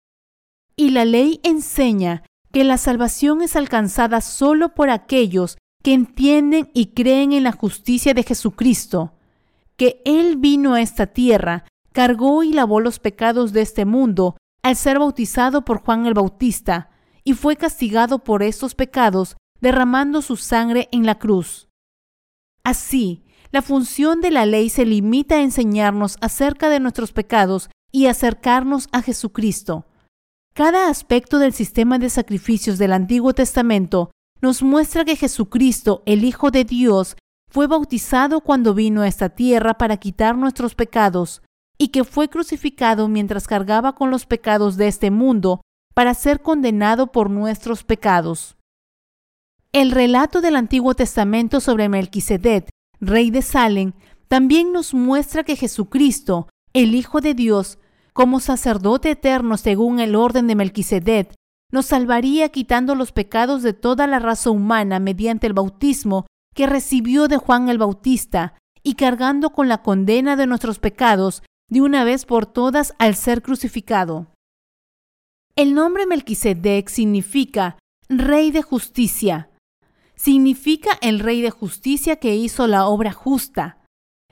Y la ley enseña que la salvación es alcanzada solo por aquellos que entienden y creen en la justicia de Jesucristo, que Él vino a esta tierra, cargó y lavó los pecados de este mundo al ser bautizado por Juan el Bautista, y fue castigado por estos pecados derramando su sangre en la cruz. Así, la función de la ley se limita a enseñarnos acerca de nuestros pecados y acercarnos a Jesucristo. Cada aspecto del sistema de sacrificios del Antiguo Testamento nos muestra que Jesucristo, el Hijo de Dios, fue bautizado cuando vino a esta tierra para quitar nuestros pecados y que fue crucificado mientras cargaba con los pecados de este mundo para ser condenado por nuestros pecados. El relato del Antiguo Testamento sobre Melquisedec, rey de Salem, también nos muestra que Jesucristo, el Hijo de Dios, como sacerdote eterno según el orden de Melquisedec, nos salvaría quitando los pecados de toda la raza humana mediante el bautismo que recibió de Juan el Bautista y cargando con la condena de nuestros pecados de una vez por todas al ser crucificado. El nombre Melquisedec significa Rey de Justicia. Significa el Rey de Justicia que hizo la obra justa.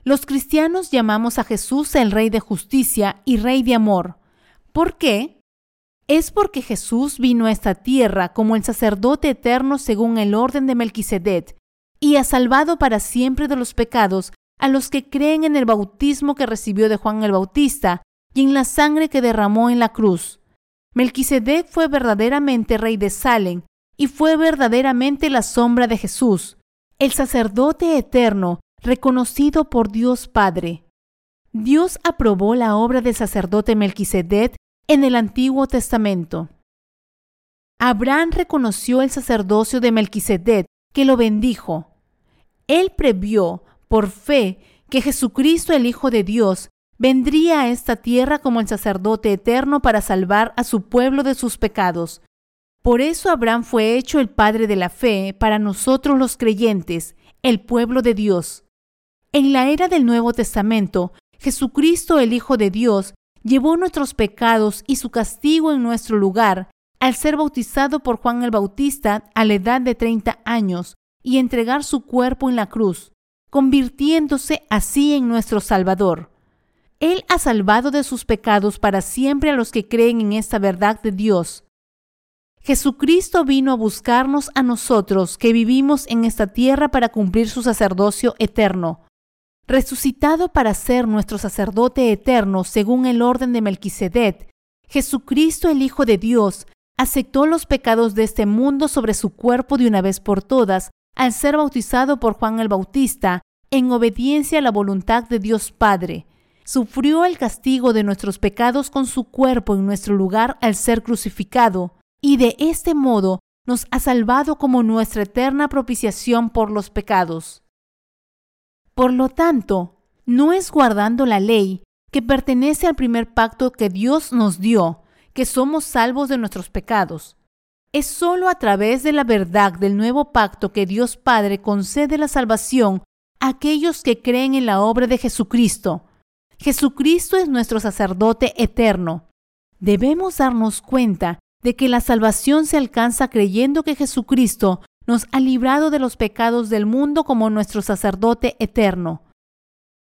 Los cristianos llamamos a Jesús el Rey de Justicia y Rey de Amor. ¿Por qué? Es porque Jesús vino a esta tierra como el sacerdote eterno según el orden de Melquisedec y ha salvado para siempre de los pecados a los que creen en el bautismo que recibió de Juan el Bautista y en la sangre que derramó en la cruz. Melquisedec fue verdaderamente rey de Salem y fue verdaderamente la sombra de Jesús, el sacerdote eterno reconocido por Dios Padre. Dios aprobó la obra del sacerdote Melquisedec en el Antiguo Testamento. Abraham reconoció el sacerdocio de Melquisedec, que lo bendijo. Él previó por fe que Jesucristo el Hijo de Dios vendría a esta tierra como el sacerdote eterno para salvar a su pueblo de sus pecados. Por eso Abraham fue hecho el padre de la fe para nosotros los creyentes, el pueblo de Dios. En la era del Nuevo Testamento, Jesucristo el Hijo de Dios llevó nuestros pecados y su castigo en nuestro lugar al ser bautizado por Juan el Bautista a la edad de 30 años y entregar su cuerpo en la cruz convirtiéndose así en nuestro Salvador. Él ha salvado de sus pecados para siempre a los que creen en esta verdad de Dios. Jesucristo vino a buscarnos a nosotros que vivimos en esta tierra para cumplir su sacerdocio eterno. Resucitado para ser nuestro sacerdote eterno según el orden de Melquisedec, Jesucristo el Hijo de Dios aceptó los pecados de este mundo sobre su cuerpo de una vez por todas al ser bautizado por Juan el Bautista en obediencia a la voluntad de Dios Padre. Sufrió el castigo de nuestros pecados con su cuerpo en nuestro lugar al ser crucificado, y de este modo nos ha salvado como nuestra eterna propiciación por los pecados. Por lo tanto, no es guardando la ley que pertenece al primer pacto que Dios nos dio, que somos salvos de nuestros pecados. Es sólo a través de la verdad del nuevo pacto que Dios Padre concede la salvación a aquellos que creen en la obra de Jesucristo. Jesucristo es nuestro sacerdote eterno. Debemos darnos cuenta de que la salvación se alcanza creyendo que Jesucristo nos ha librado de los pecados del mundo como nuestro sacerdote eterno.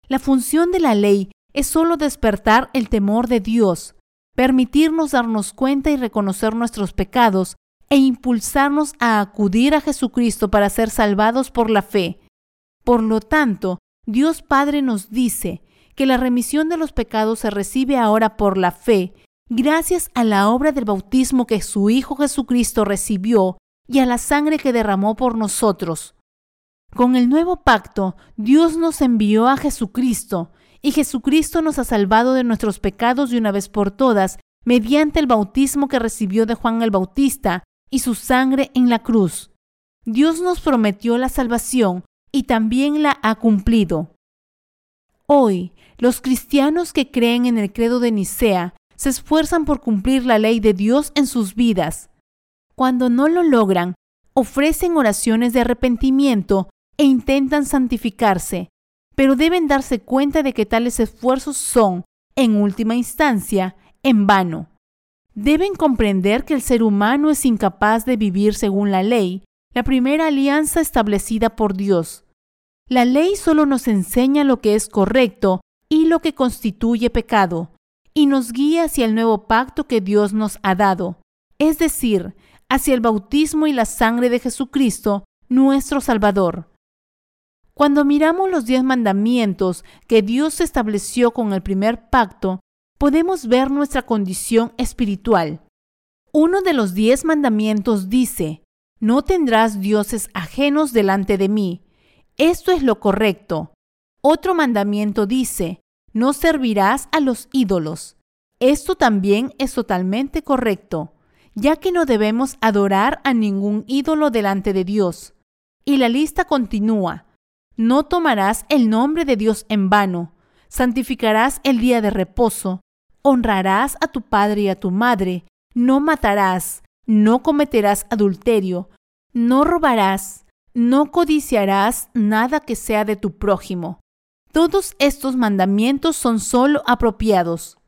La función de la ley es sólo despertar el temor de Dios, permitirnos darnos cuenta y reconocer nuestros pecados e impulsarnos a acudir a Jesucristo para ser salvados por la fe. Por lo tanto, Dios Padre nos dice que la remisión de los pecados se recibe ahora por la fe, gracias a la obra del bautismo que su Hijo Jesucristo recibió y a la sangre que derramó por nosotros. Con el nuevo pacto, Dios nos envió a Jesucristo, y Jesucristo nos ha salvado de nuestros pecados de una vez por todas mediante el bautismo que recibió de Juan el Bautista y su sangre en la cruz. Dios nos prometió la salvación y también la ha cumplido. Hoy, los cristianos que creen en el credo de Nicea se esfuerzan por cumplir la ley de Dios en sus vidas. Cuando no lo logran, ofrecen oraciones de arrepentimiento e intentan santificarse, pero deben darse cuenta de que tales esfuerzos son, en última instancia, en vano. Deben comprender que el ser humano es incapaz de vivir según la ley, la primera alianza establecida por Dios. La ley solo nos enseña lo que es correcto y lo que constituye pecado, y nos guía hacia el nuevo pacto que Dios nos ha dado, es decir, hacia el bautismo y la sangre de Jesucristo, nuestro Salvador. Cuando miramos los diez mandamientos que Dios estableció con el primer pacto, podemos ver nuestra condición espiritual. Uno de los diez mandamientos dice, no tendrás dioses ajenos delante de mí. Esto es lo correcto. Otro mandamiento dice, no servirás a los ídolos. Esto también es totalmente correcto, ya que no debemos adorar a ningún ídolo delante de Dios. Y la lista continúa. No tomarás el nombre de Dios en vano. Santificarás el día de reposo honrarás a tu padre y a tu madre, no matarás, no cometerás adulterio, no robarás, no codiciarás nada que sea de tu prójimo. Todos estos mandamientos son solo apropiados.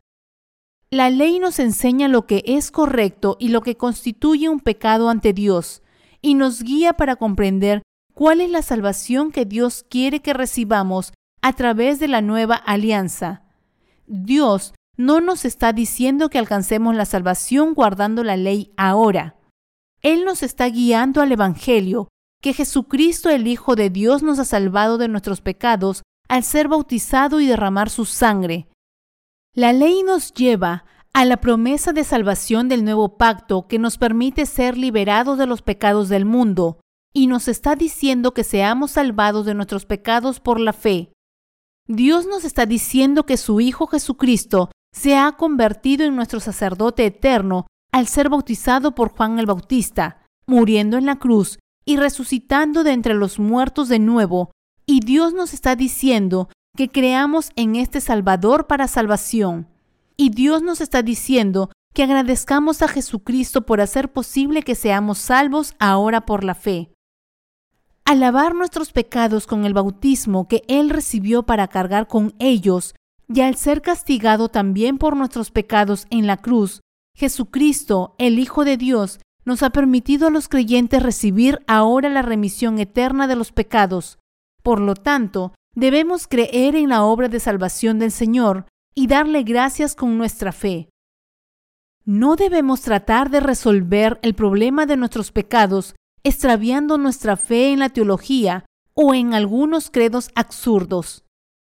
La ley nos enseña lo que es correcto y lo que constituye un pecado ante Dios, y nos guía para comprender cuál es la salvación que Dios quiere que recibamos a través de la nueva alianza. Dios no nos está diciendo que alcancemos la salvación guardando la ley ahora. Él nos está guiando al Evangelio, que Jesucristo el Hijo de Dios nos ha salvado de nuestros pecados al ser bautizado y derramar su sangre. La ley nos lleva a la promesa de salvación del nuevo pacto que nos permite ser liberados de los pecados del mundo y nos está diciendo que seamos salvados de nuestros pecados por la fe. Dios nos está diciendo que su Hijo Jesucristo se ha convertido en nuestro sacerdote eterno al ser bautizado por Juan el Bautista, muriendo en la cruz y resucitando de entre los muertos de nuevo, y Dios nos está diciendo que creamos en este Salvador para salvación. Y Dios nos está diciendo que agradezcamos a Jesucristo por hacer posible que seamos salvos ahora por la fe. Al lavar nuestros pecados con el bautismo que Él recibió para cargar con ellos, y al ser castigado también por nuestros pecados en la cruz, Jesucristo, el Hijo de Dios, nos ha permitido a los creyentes recibir ahora la remisión eterna de los pecados. Por lo tanto, debemos creer en la obra de salvación del Señor y darle gracias con nuestra fe. No debemos tratar de resolver el problema de nuestros pecados extraviando nuestra fe en la teología o en algunos credos absurdos.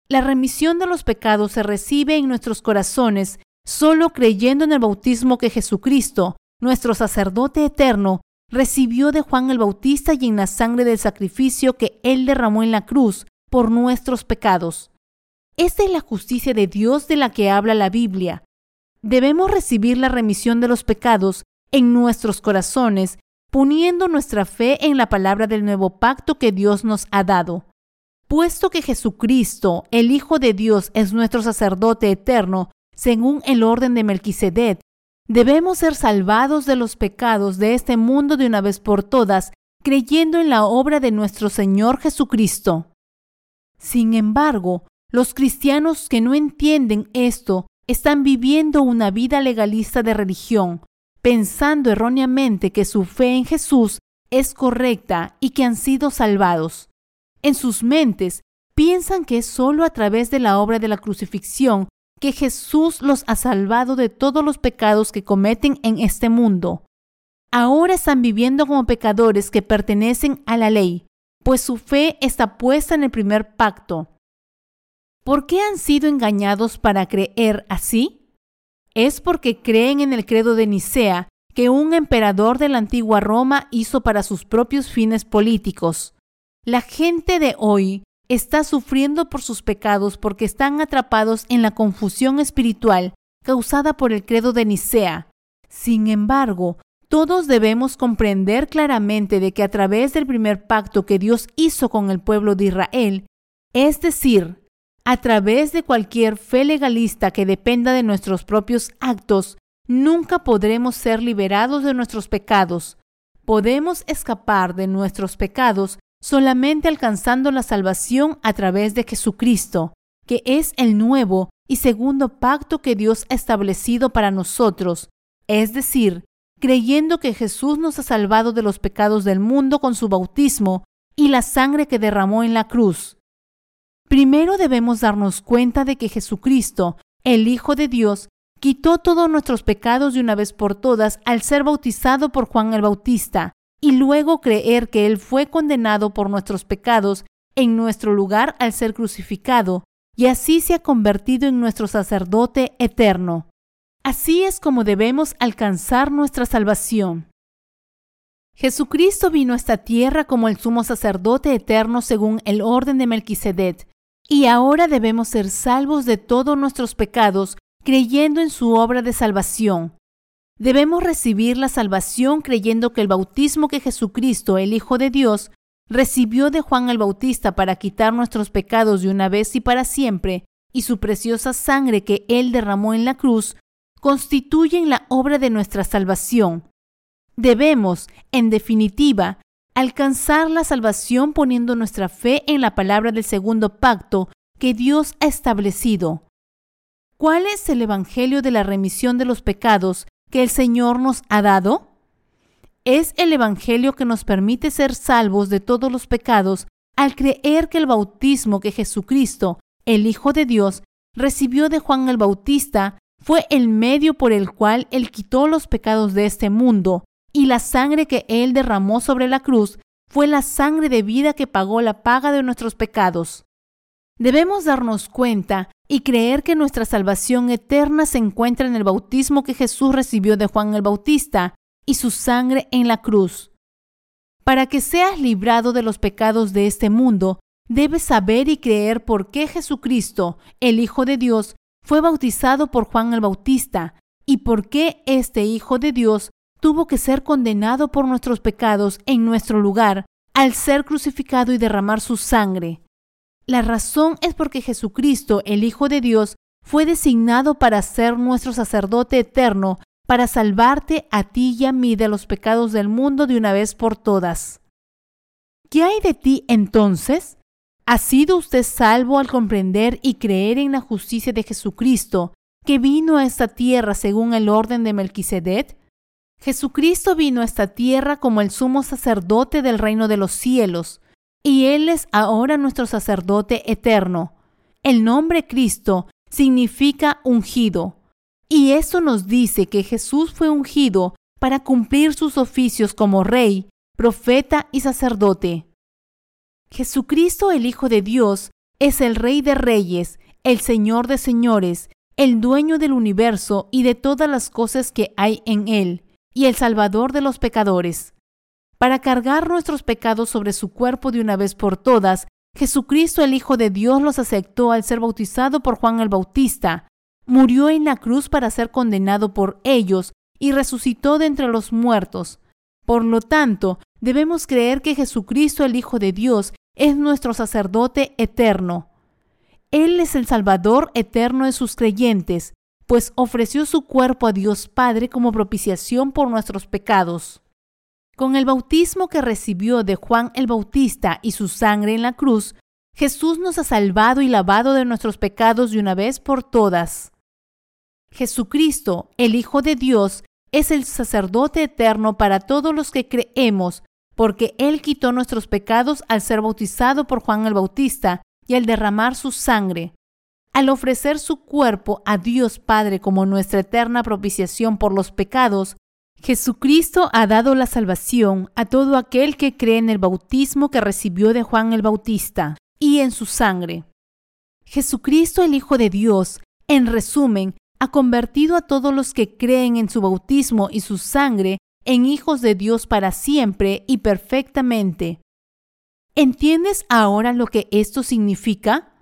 La remisión de los pecados se recibe en nuestros corazones solo creyendo en el bautismo que Jesucristo, nuestro sacerdote eterno, recibió de Juan el Bautista y en la sangre del sacrificio que él derramó en la cruz por nuestros pecados. Esta es la justicia de Dios de la que habla la Biblia. Debemos recibir la remisión de los pecados en nuestros corazones, poniendo nuestra fe en la palabra del nuevo pacto que Dios nos ha dado. Puesto que Jesucristo, el Hijo de Dios, es nuestro sacerdote eterno, según el orden de Melquisedec, debemos ser salvados de los pecados de este mundo de una vez por todas, creyendo en la obra de nuestro Señor Jesucristo. Sin embargo, los cristianos que no entienden esto están viviendo una vida legalista de religión, pensando erróneamente que su fe en Jesús es correcta y que han sido salvados. En sus mentes piensan que es solo a través de la obra de la crucifixión que Jesús los ha salvado de todos los pecados que cometen en este mundo. Ahora están viviendo como pecadores que pertenecen a la ley, pues su fe está puesta en el primer pacto. ¿Por qué han sido engañados para creer así? Es porque creen en el credo de Nicea que un emperador de la antigua Roma hizo para sus propios fines políticos. La gente de hoy está sufriendo por sus pecados porque están atrapados en la confusión espiritual causada por el credo de Nicea. Sin embargo, todos debemos comprender claramente de que a través del primer pacto que Dios hizo con el pueblo de Israel, es decir, a través de cualquier fe legalista que dependa de nuestros propios actos, nunca podremos ser liberados de nuestros pecados. Podemos escapar de nuestros pecados solamente alcanzando la salvación a través de Jesucristo, que es el nuevo y segundo pacto que Dios ha establecido para nosotros, es decir, creyendo que Jesús nos ha salvado de los pecados del mundo con su bautismo y la sangre que derramó en la cruz. Primero debemos darnos cuenta de que Jesucristo, el Hijo de Dios, quitó todos nuestros pecados de una vez por todas al ser bautizado por Juan el Bautista, y luego creer que Él fue condenado por nuestros pecados en nuestro lugar al ser crucificado, y así se ha convertido en nuestro sacerdote eterno. Así es como debemos alcanzar nuestra salvación. Jesucristo vino a esta tierra como el sumo sacerdote eterno según el orden de Melquisedec, y ahora debemos ser salvos de todos nuestros pecados creyendo en su obra de salvación. Debemos recibir la salvación creyendo que el bautismo que Jesucristo, el Hijo de Dios, recibió de Juan el Bautista para quitar nuestros pecados de una vez y para siempre, y su preciosa sangre que Él derramó en la cruz, constituyen la obra de nuestra salvación. Debemos, en definitiva, alcanzar la salvación poniendo nuestra fe en la palabra del segundo pacto que Dios ha establecido. ¿Cuál es el Evangelio de la remisión de los pecados que el Señor nos ha dado? Es el Evangelio que nos permite ser salvos de todos los pecados al creer que el bautismo que Jesucristo, el Hijo de Dios, recibió de Juan el Bautista fue el medio por el cual Él quitó los pecados de este mundo, y la sangre que Él derramó sobre la cruz fue la sangre de vida que pagó la paga de nuestros pecados. Debemos darnos cuenta y creer que nuestra salvación eterna se encuentra en el bautismo que Jesús recibió de Juan el Bautista y su sangre en la cruz. Para que seas librado de los pecados de este mundo, debes saber y creer por qué Jesucristo, el Hijo de Dios, fue bautizado por Juan el Bautista y por qué este Hijo de Dios tuvo que ser condenado por nuestros pecados en nuestro lugar al ser crucificado y derramar su sangre. La razón es porque Jesucristo, el Hijo de Dios, fue designado para ser nuestro sacerdote eterno, para salvarte a ti y a mí de los pecados del mundo de una vez por todas. ¿Qué hay de ti entonces? ¿Ha sido usted salvo al comprender y creer en la justicia de Jesucristo, que vino a esta tierra según el orden de Melquisedec? Jesucristo vino a esta tierra como el sumo sacerdote del reino de los cielos, y Él es ahora nuestro sacerdote eterno. El nombre Cristo significa ungido, y eso nos dice que Jesús fue ungido para cumplir sus oficios como rey, profeta y sacerdote. Jesucristo el Hijo de Dios es el Rey de Reyes, el Señor de Señores, el dueño del universo y de todas las cosas que hay en él, y el Salvador de los pecadores. Para cargar nuestros pecados sobre su cuerpo de una vez por todas, Jesucristo el Hijo de Dios los aceptó al ser bautizado por Juan el Bautista, murió en la cruz para ser condenado por ellos y resucitó de entre los muertos. Por lo tanto, debemos creer que Jesucristo el Hijo de Dios es nuestro sacerdote eterno. Él es el Salvador eterno de sus creyentes, pues ofreció su cuerpo a Dios Padre como propiciación por nuestros pecados. Con el bautismo que recibió de Juan el Bautista y su sangre en la cruz, Jesús nos ha salvado y lavado de nuestros pecados de una vez por todas. Jesucristo, el Hijo de Dios, es el sacerdote eterno para todos los que creemos porque Él quitó nuestros pecados al ser bautizado por Juan el Bautista y al derramar su sangre. Al ofrecer su cuerpo a Dios Padre como nuestra eterna propiciación por los pecados, Jesucristo ha dado la salvación a todo aquel que cree en el bautismo que recibió de Juan el Bautista y en su sangre. Jesucristo el Hijo de Dios, en resumen, ha convertido a todos los que creen en su bautismo y su sangre en hijos de Dios para siempre y perfectamente. ¿Entiendes ahora lo que esto significa?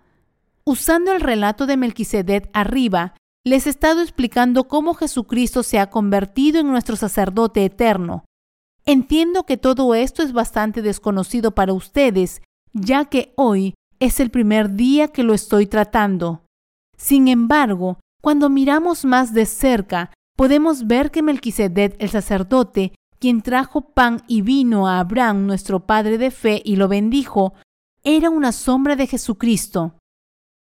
Usando el relato de Melquisedec arriba, les he estado explicando cómo Jesucristo se ha convertido en nuestro sacerdote eterno. Entiendo que todo esto es bastante desconocido para ustedes, ya que hoy es el primer día que lo estoy tratando. Sin embargo, cuando miramos más de cerca, podemos ver que Melquisedec, el sacerdote, quien trajo pan y vino a Abraham, nuestro padre de fe, y lo bendijo, era una sombra de Jesucristo.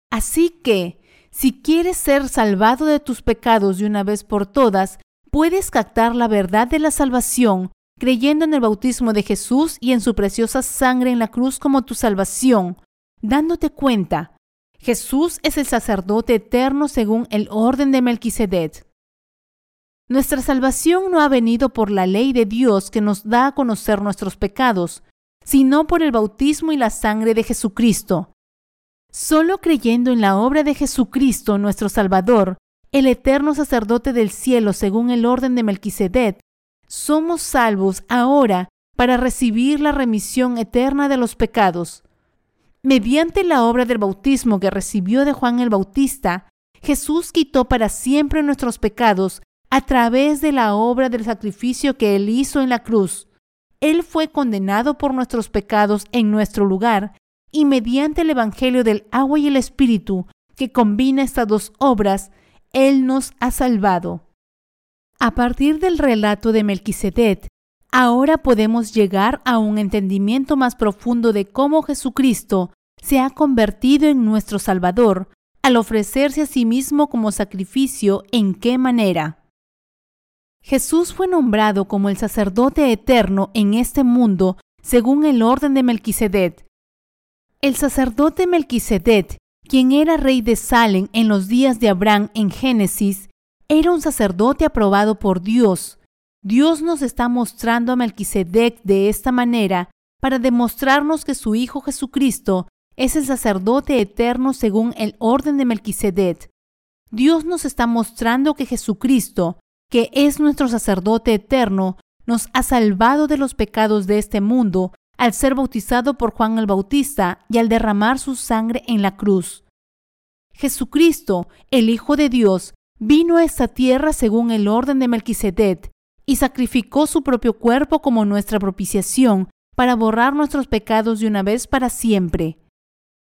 Así que, si quieres ser salvado de tus pecados de una vez por todas, puedes captar la verdad de la salvación creyendo en el bautismo de Jesús y en su preciosa sangre en la cruz como tu salvación, dándote cuenta, Jesús es el sacerdote eterno según el orden de Melquisedec. Nuestra salvación no ha venido por la ley de Dios que nos da a conocer nuestros pecados, sino por el bautismo y la sangre de Jesucristo. Solo creyendo en la obra de Jesucristo, nuestro Salvador, el eterno sacerdote del cielo según el orden de Melquisedec, somos salvos ahora para recibir la remisión eterna de los pecados. Mediante la obra del bautismo que recibió de Juan el Bautista, Jesús quitó para siempre nuestros pecados a través de la obra del sacrificio que Él hizo en la cruz. Él fue condenado por nuestros pecados en nuestro lugar y mediante el Evangelio del agua y el Espíritu, que combina estas dos obras, Él nos ha salvado. A partir del relato de Melquisedec, ahora podemos llegar a un entendimiento más profundo de cómo Jesucristo se ha convertido en nuestro Salvador al ofrecerse a sí mismo como sacrificio. ¿En qué manera? Jesús fue nombrado como el sacerdote eterno en este mundo según el orden de Melquisedec. El sacerdote Melquisedec, quien era rey de Salem en los días de Abraham en Génesis, era un sacerdote aprobado por Dios. Dios nos está mostrando a Melquisedec de esta manera para demostrarnos que su Hijo Jesucristo es el sacerdote eterno según el orden de Melquisedec. Dios nos está mostrando que Jesucristo, que es nuestro sacerdote eterno, nos ha salvado de los pecados de este mundo al ser bautizado por Juan el Bautista y al derramar su sangre en la cruz. Jesucristo, el Hijo de Dios, vino a esta tierra según el orden de Melquisedec y sacrificó su propio cuerpo como nuestra propiciación para borrar nuestros pecados de una vez para siempre.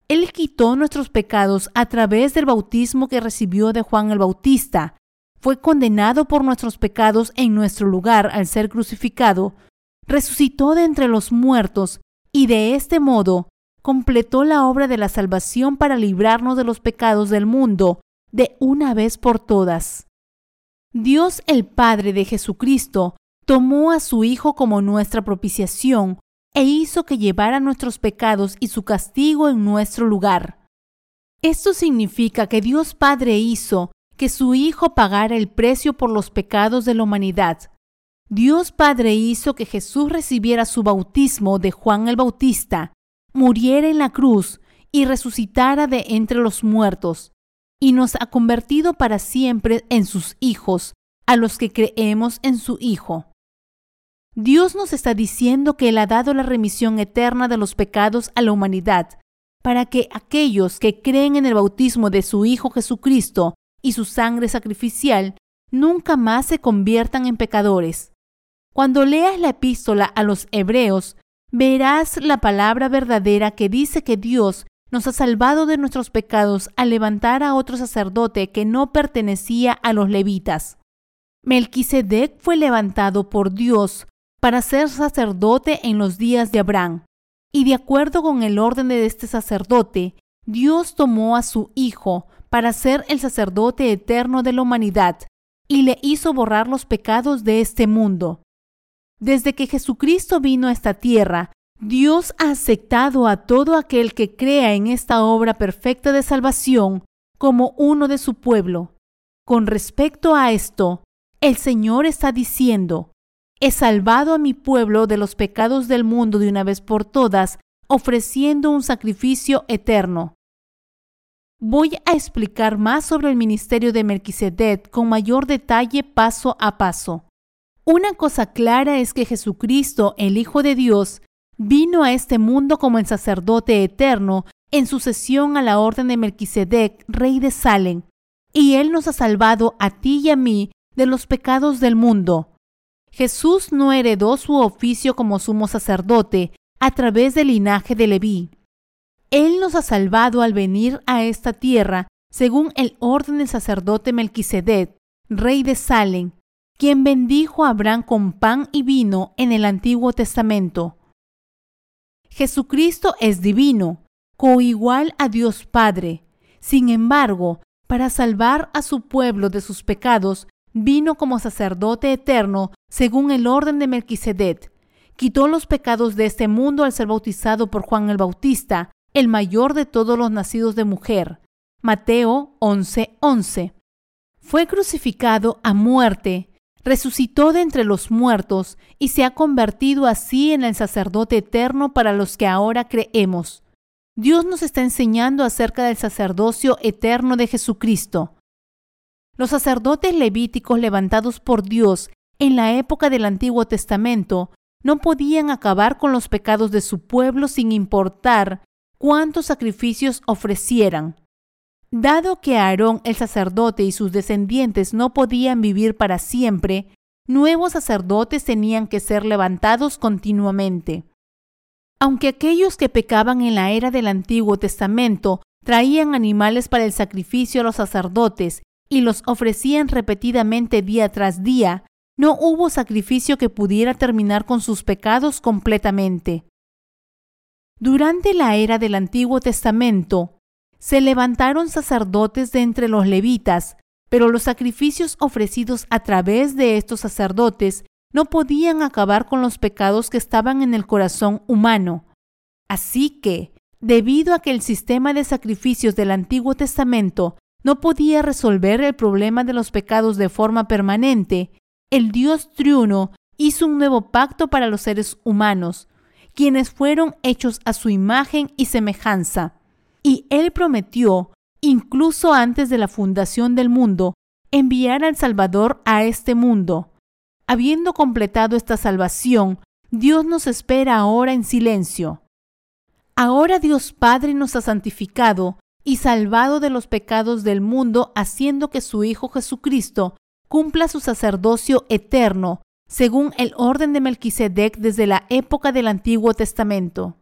Él quitó nuestros pecados a través del bautismo que recibió de Juan el Bautista. Fue condenado por nuestros pecados en nuestro lugar al ser crucificado. Resucitó de entre los muertos y de este modo completó la obra de la salvación para librarnos de los pecados del mundo de una vez por todas. Dios el Padre de Jesucristo tomó a su Hijo como nuestra propiciación e hizo que llevara nuestros pecados y su castigo en nuestro lugar. Esto significa que Dios Padre hizo que su Hijo pagara el precio por los pecados de la humanidad. Dios Padre hizo que Jesús recibiera su bautismo de Juan el Bautista, muriera en la cruz y resucitara de entre los muertos, y nos ha convertido para siempre en sus hijos, a los que creemos en su Hijo. Dios nos está diciendo que Él ha dado la remisión eterna de los pecados a la humanidad, para que aquellos que creen en el bautismo de su Hijo Jesucristo y su sangre sacrificial nunca más se conviertan en pecadores. Cuando leas la epístola a los hebreos, verás la palabra verdadera que dice que Dios nos ha salvado de nuestros pecados al levantar a otro sacerdote que no pertenecía a los levitas. Melquisedec fue levantado por Dios para ser sacerdote en los días de Abraham. Y de acuerdo con el orden de este sacerdote, Dios tomó a su Hijo para ser el sacerdote eterno de la humanidad y le hizo borrar los pecados de este mundo. Desde que Jesucristo vino a esta tierra, Dios ha aceptado a todo aquel que crea en esta obra perfecta de salvación como uno de su pueblo. Con respecto a esto, el Señor está diciendo, He salvado a mi pueblo de los pecados del mundo de una vez por todas, ofreciendo un sacrificio eterno. Voy a explicar más sobre el ministerio de Melquisedec con mayor detalle paso a paso. Una cosa clara es que Jesucristo, el Hijo de Dios, vino a este mundo como el sacerdote eterno en sucesión a la orden de Melquisedec, rey de Salem, y él nos ha salvado a ti y a mí de los pecados del mundo. Jesús no heredó su oficio como sumo sacerdote a través del linaje de Leví. Él nos ha salvado al venir a esta tierra según el orden del sacerdote Melquisedec, rey de Salem, quien bendijo a Abraham con pan y vino en el Antiguo Testamento. Jesucristo es divino, coigual a Dios Padre. Sin embargo, para salvar a su pueblo de sus pecados, vino como sacerdote eterno según el orden de Melquisedec. Quitó los pecados de este mundo al ser bautizado por Juan el Bautista, el mayor de todos los nacidos de mujer. Mateo 11:11. Fue crucificado a muerte, resucitó de entre los muertos y se ha convertido así en el sacerdote eterno para los que ahora creemos. Dios nos está enseñando acerca del sacerdocio eterno de Jesucristo. Los sacerdotes levíticos levantados por Dios en la época del Antiguo Testamento no podían acabar con los pecados de su pueblo sin importar cuántos sacrificios ofrecieran. Dado que Aarón el sacerdote y sus descendientes no podían vivir para siempre, nuevos sacerdotes tenían que ser levantados continuamente. Aunque aquellos que pecaban en la era del Antiguo Testamento traían animales para el sacrificio a los sacerdotes y los ofrecían repetidamente día tras día, no hubo sacrificio que pudiera terminar con sus pecados completamente. Durante la era del Antiguo Testamento, se levantaron sacerdotes de entre los levitas, pero los sacrificios ofrecidos a través de estos sacerdotes no podían acabar con los pecados que estaban en el corazón humano. Así que, debido a que el sistema de sacrificios del Antiguo Testamento no podía resolver el problema de los pecados de forma permanente, el Dios triuno hizo un nuevo pacto para los seres humanos, quienes fueron hechos a su imagen y semejanza. Y Él prometió, incluso antes de la fundación del mundo, enviar al Salvador a este mundo. Habiendo completado esta salvación, Dios nos espera ahora en silencio. Ahora Dios Padre nos ha santificado y salvado de los pecados del mundo, haciendo que su Hijo Jesucristo cumpla su sacerdocio eterno según el orden de Melquisedec desde la época del Antiguo Testamento.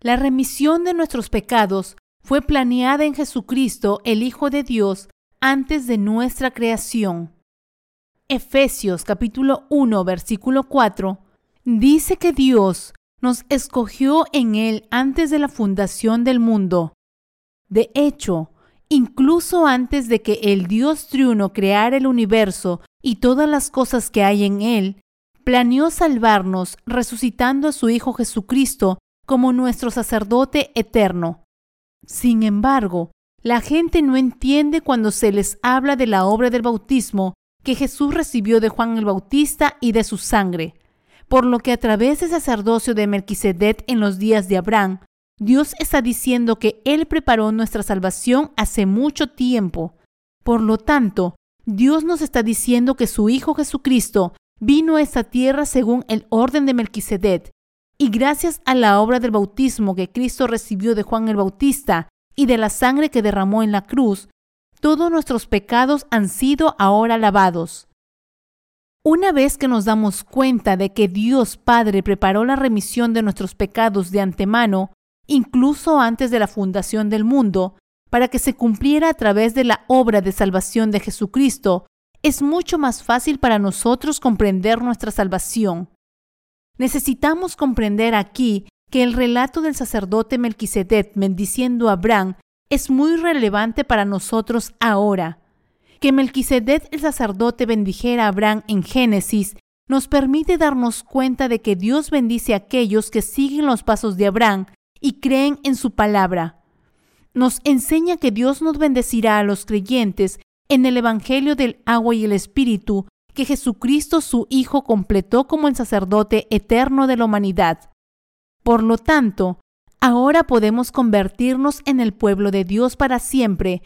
La remisión de nuestros pecados fue planeada en Jesucristo, el Hijo de Dios, antes de nuestra creación. Efesios capítulo 1 versículo 4 dice que Dios nos escogió en Él antes de la fundación del mundo. De hecho, incluso antes de que el Dios triuno creara el universo y todas las cosas que hay en él, planeó salvarnos resucitando a su Hijo Jesucristo como nuestro sacerdote eterno. Sin embargo, la gente no entiende cuando se les habla de la obra del bautismo que Jesús recibió de Juan el Bautista y de su sangre, por lo que a través del sacerdocio de Melquisedec en los días de Abraham, Dios está diciendo que Él preparó nuestra salvación hace mucho tiempo. Por lo tanto, Dios nos está diciendo que su Hijo Jesucristo vino a esta tierra según el orden de Melquisedec, y gracias a la obra del bautismo que Cristo recibió de Juan el Bautista y de la sangre que derramó en la cruz, todos nuestros pecados han sido ahora lavados. Una vez que nos damos cuenta de que Dios Padre preparó la remisión de nuestros pecados de antemano, incluso antes de la fundación del mundo, para que se cumpliera a través de la obra de salvación de Jesucristo, es mucho más fácil para nosotros comprender nuestra salvación. Necesitamos comprender aquí que el relato del sacerdote Melquisedec bendiciendo a Abraham es muy relevante para nosotros ahora. Que Melquisedec el sacerdote bendijera a Abraham en Génesis nos permite darnos cuenta de que Dios bendice a aquellos que siguen los pasos de Abraham y creen en su palabra nos enseña que Dios nos bendecirá a los creyentes en el Evangelio del agua y el Espíritu que Jesucristo su Hijo completó como el sacerdote eterno de la humanidad. Por lo tanto, ahora podemos convertirnos en el pueblo de Dios para siempre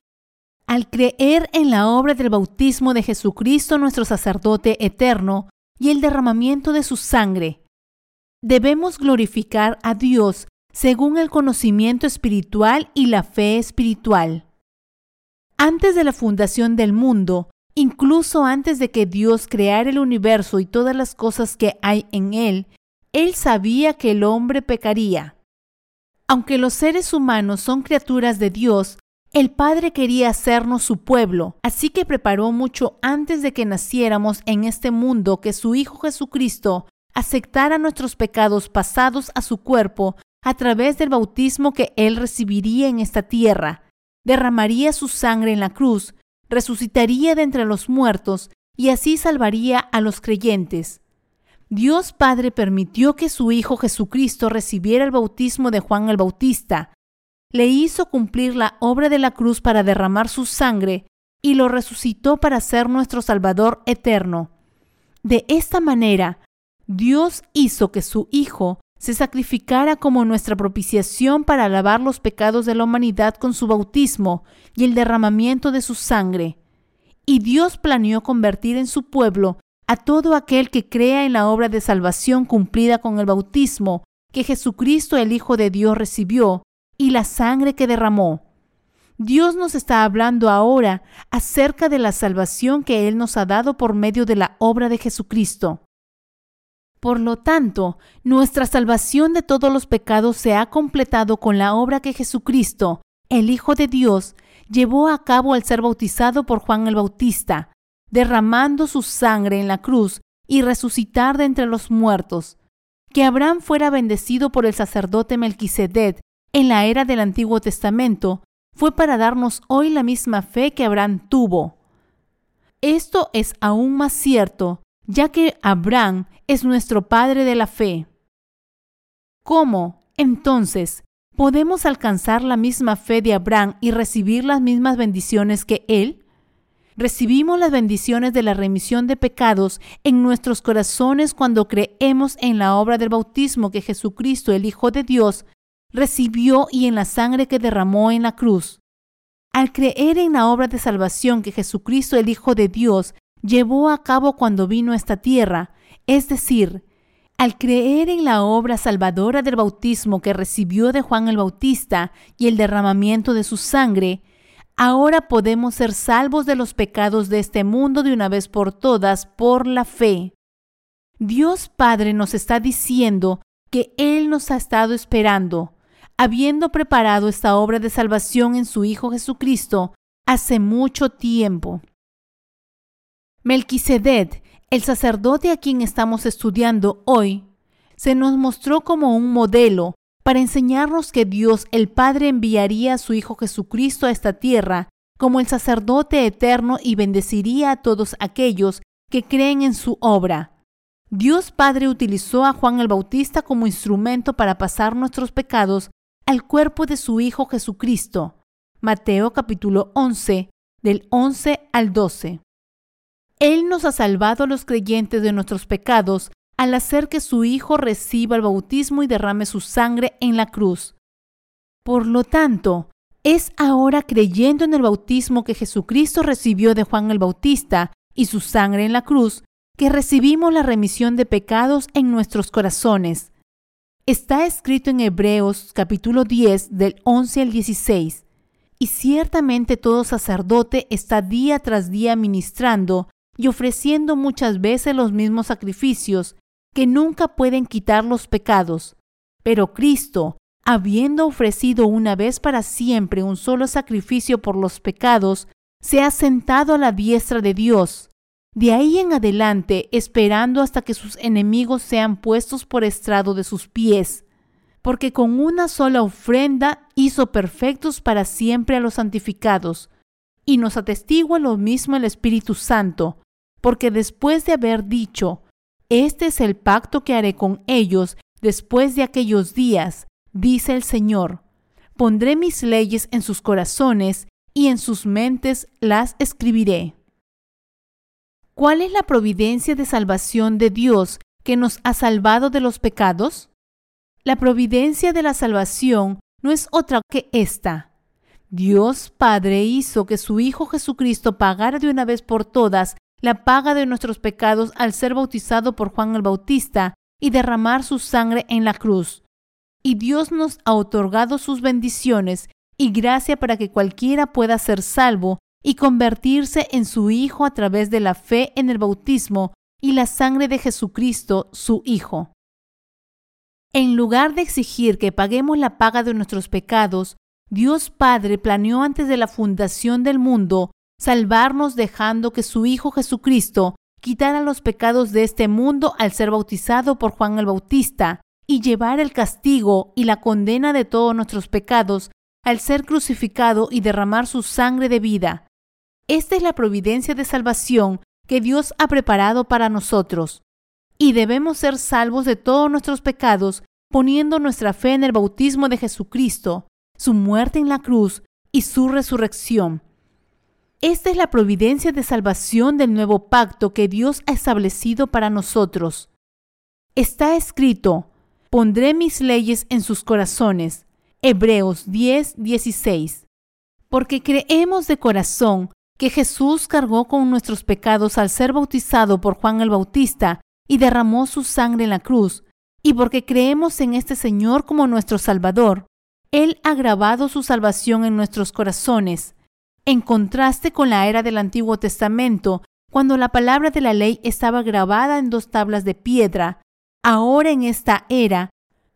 al creer en la obra del bautismo de Jesucristo nuestro sacerdote eterno y el derramamiento de su sangre. Debemos glorificar a Dios según el conocimiento espiritual y la fe espiritual. Antes de la fundación del mundo, incluso antes de que Dios creara el universo y todas las cosas que hay en él, Él sabía que el hombre pecaría. Aunque los seres humanos son criaturas de Dios, el Padre quería hacernos su pueblo, así que preparó mucho antes de que naciéramos en este mundo que su Hijo Jesucristo aceptara nuestros pecados pasados a su cuerpo a través del bautismo que Él recibiría en esta tierra, derramaría su sangre en la cruz, resucitaría de entre los muertos y así salvaría a los creyentes. Dios Padre permitió que su Hijo Jesucristo recibiera el bautismo de Juan el Bautista, le hizo cumplir la obra de la cruz para derramar su sangre y lo resucitó para ser nuestro Salvador eterno. De esta manera, Dios hizo que su Hijo se sacrificara como nuestra propiciación para lavar los pecados de la humanidad con su bautismo y el derramamiento de su sangre. Y Dios planeó convertir en su pueblo a todo aquel que crea en la obra de salvación cumplida con el bautismo que Jesucristo el Hijo de Dios recibió y la sangre que derramó. Dios nos está hablando ahora acerca de la salvación que Él nos ha dado por medio de la obra de Jesucristo. Por lo tanto, nuestra salvación de todos los pecados se ha completado con la obra que Jesucristo, el Hijo de Dios, llevó a cabo al ser bautizado por Juan el Bautista, derramando su sangre en la cruz y resucitar de entre los muertos. que Abraham fuera bendecido por el sacerdote Melquisedec en la era del Antiguo Testamento fue para darnos hoy la misma fe que Abraham tuvo. Esto es aún más cierto, ya que Abraham es nuestro padre de la fe. ¿Cómo, entonces, podemos alcanzar la misma fe de Abraham y recibir las mismas bendiciones que él? Recibimos las bendiciones de la remisión de pecados en nuestros corazones cuando creemos en la obra del bautismo que Jesucristo, el Hijo de Dios, recibió y en la sangre que derramó en la cruz. Al creer en la obra de salvación que Jesucristo, el Hijo de Dios, llevó a cabo cuando vino a esta tierra, es decir, al creer en la obra salvadora del bautismo que recibió de Juan el Bautista y el derramamiento de su sangre, ahora podemos ser salvos de los pecados de este mundo de una vez por todas por la fe. Dios Padre nos está diciendo que Él nos ha estado esperando, habiendo preparado esta obra de salvación en su Hijo Jesucristo hace mucho tiempo. Melquisedec, el sacerdote a quien estamos estudiando hoy, se nos mostró como un modelo para enseñarnos que Dios el Padre enviaría a su Hijo Jesucristo a esta tierra como el sacerdote eterno y bendeciría a todos aquellos que creen en su obra. Dios Padre utilizó a Juan el Bautista como instrumento para pasar nuestros pecados al cuerpo de su Hijo Jesucristo. Mateo capítulo 11, del 11 al 12. Él nos ha salvado a los creyentes de nuestros pecados al hacer que su Hijo reciba el bautismo y derrame su sangre en la cruz. Por lo tanto, es ahora creyendo en el bautismo que Jesucristo recibió de Juan el Bautista y su sangre en la cruz que recibimos la remisión de pecados en nuestros corazones. Está escrito en Hebreos capítulo 10 del 11 al 16. Y ciertamente todo sacerdote está día tras día ministrando y ofreciendo muchas veces los mismos sacrificios que nunca pueden quitar los pecados. Pero Cristo, habiendo ofrecido una vez para siempre un solo sacrificio por los pecados, se ha sentado a la diestra de Dios. De ahí en adelante, esperando hasta que sus enemigos sean puestos por estrado de sus pies, porque con una sola ofrenda hizo perfectos para siempre a los santificados, y nos atestigua lo mismo el Espíritu Santo, porque después de haber dicho, Este es el pacto que haré con ellos después de aquellos días, dice el Señor, pondré mis leyes en sus corazones y en sus mentes las escribiré. ¿Cuál es la providencia de salvación de Dios que nos ha salvado de los pecados? La providencia de la salvación no es otra que esta. Dios Padre hizo que su Hijo Jesucristo pagara de una vez por todas la paga de nuestros pecados al ser bautizado por Juan el Bautista y derramar su sangre en la cruz. Y Dios nos ha otorgado sus bendiciones y gracia para que cualquiera pueda ser salvo y convertirse en su Hijo a través de la fe en el bautismo y la sangre de Jesucristo, su Hijo. En lugar de exigir que paguemos la paga de nuestros pecados, Dios Padre planeó antes de la fundación del mundo salvarnos dejando que su Hijo Jesucristo quitara los pecados de este mundo al ser bautizado por Juan el Bautista y llevar el castigo y la condena de todos nuestros pecados al ser crucificado y derramar su sangre de vida. Esta es la providencia de salvación que Dios ha preparado para nosotros. Y debemos ser salvos de todos nuestros pecados poniendo nuestra fe en el bautismo de Jesucristo, su muerte en la cruz y su resurrección. Esta es la providencia de salvación del nuevo pacto que Dios ha establecido para nosotros. Está escrito, pondré mis leyes en sus corazones. Hebreos 10, 16. Porque creemos de corazón que Jesús cargó con nuestros pecados al ser bautizado por Juan el Bautista y derramó su sangre en la cruz, y porque creemos en este Señor como nuestro Salvador, Él ha grabado su salvación en nuestros corazones en contraste con la era del Antiguo Testamento, cuando la palabra de la ley estaba grabada en dos tablas de piedra, ahora en esta era,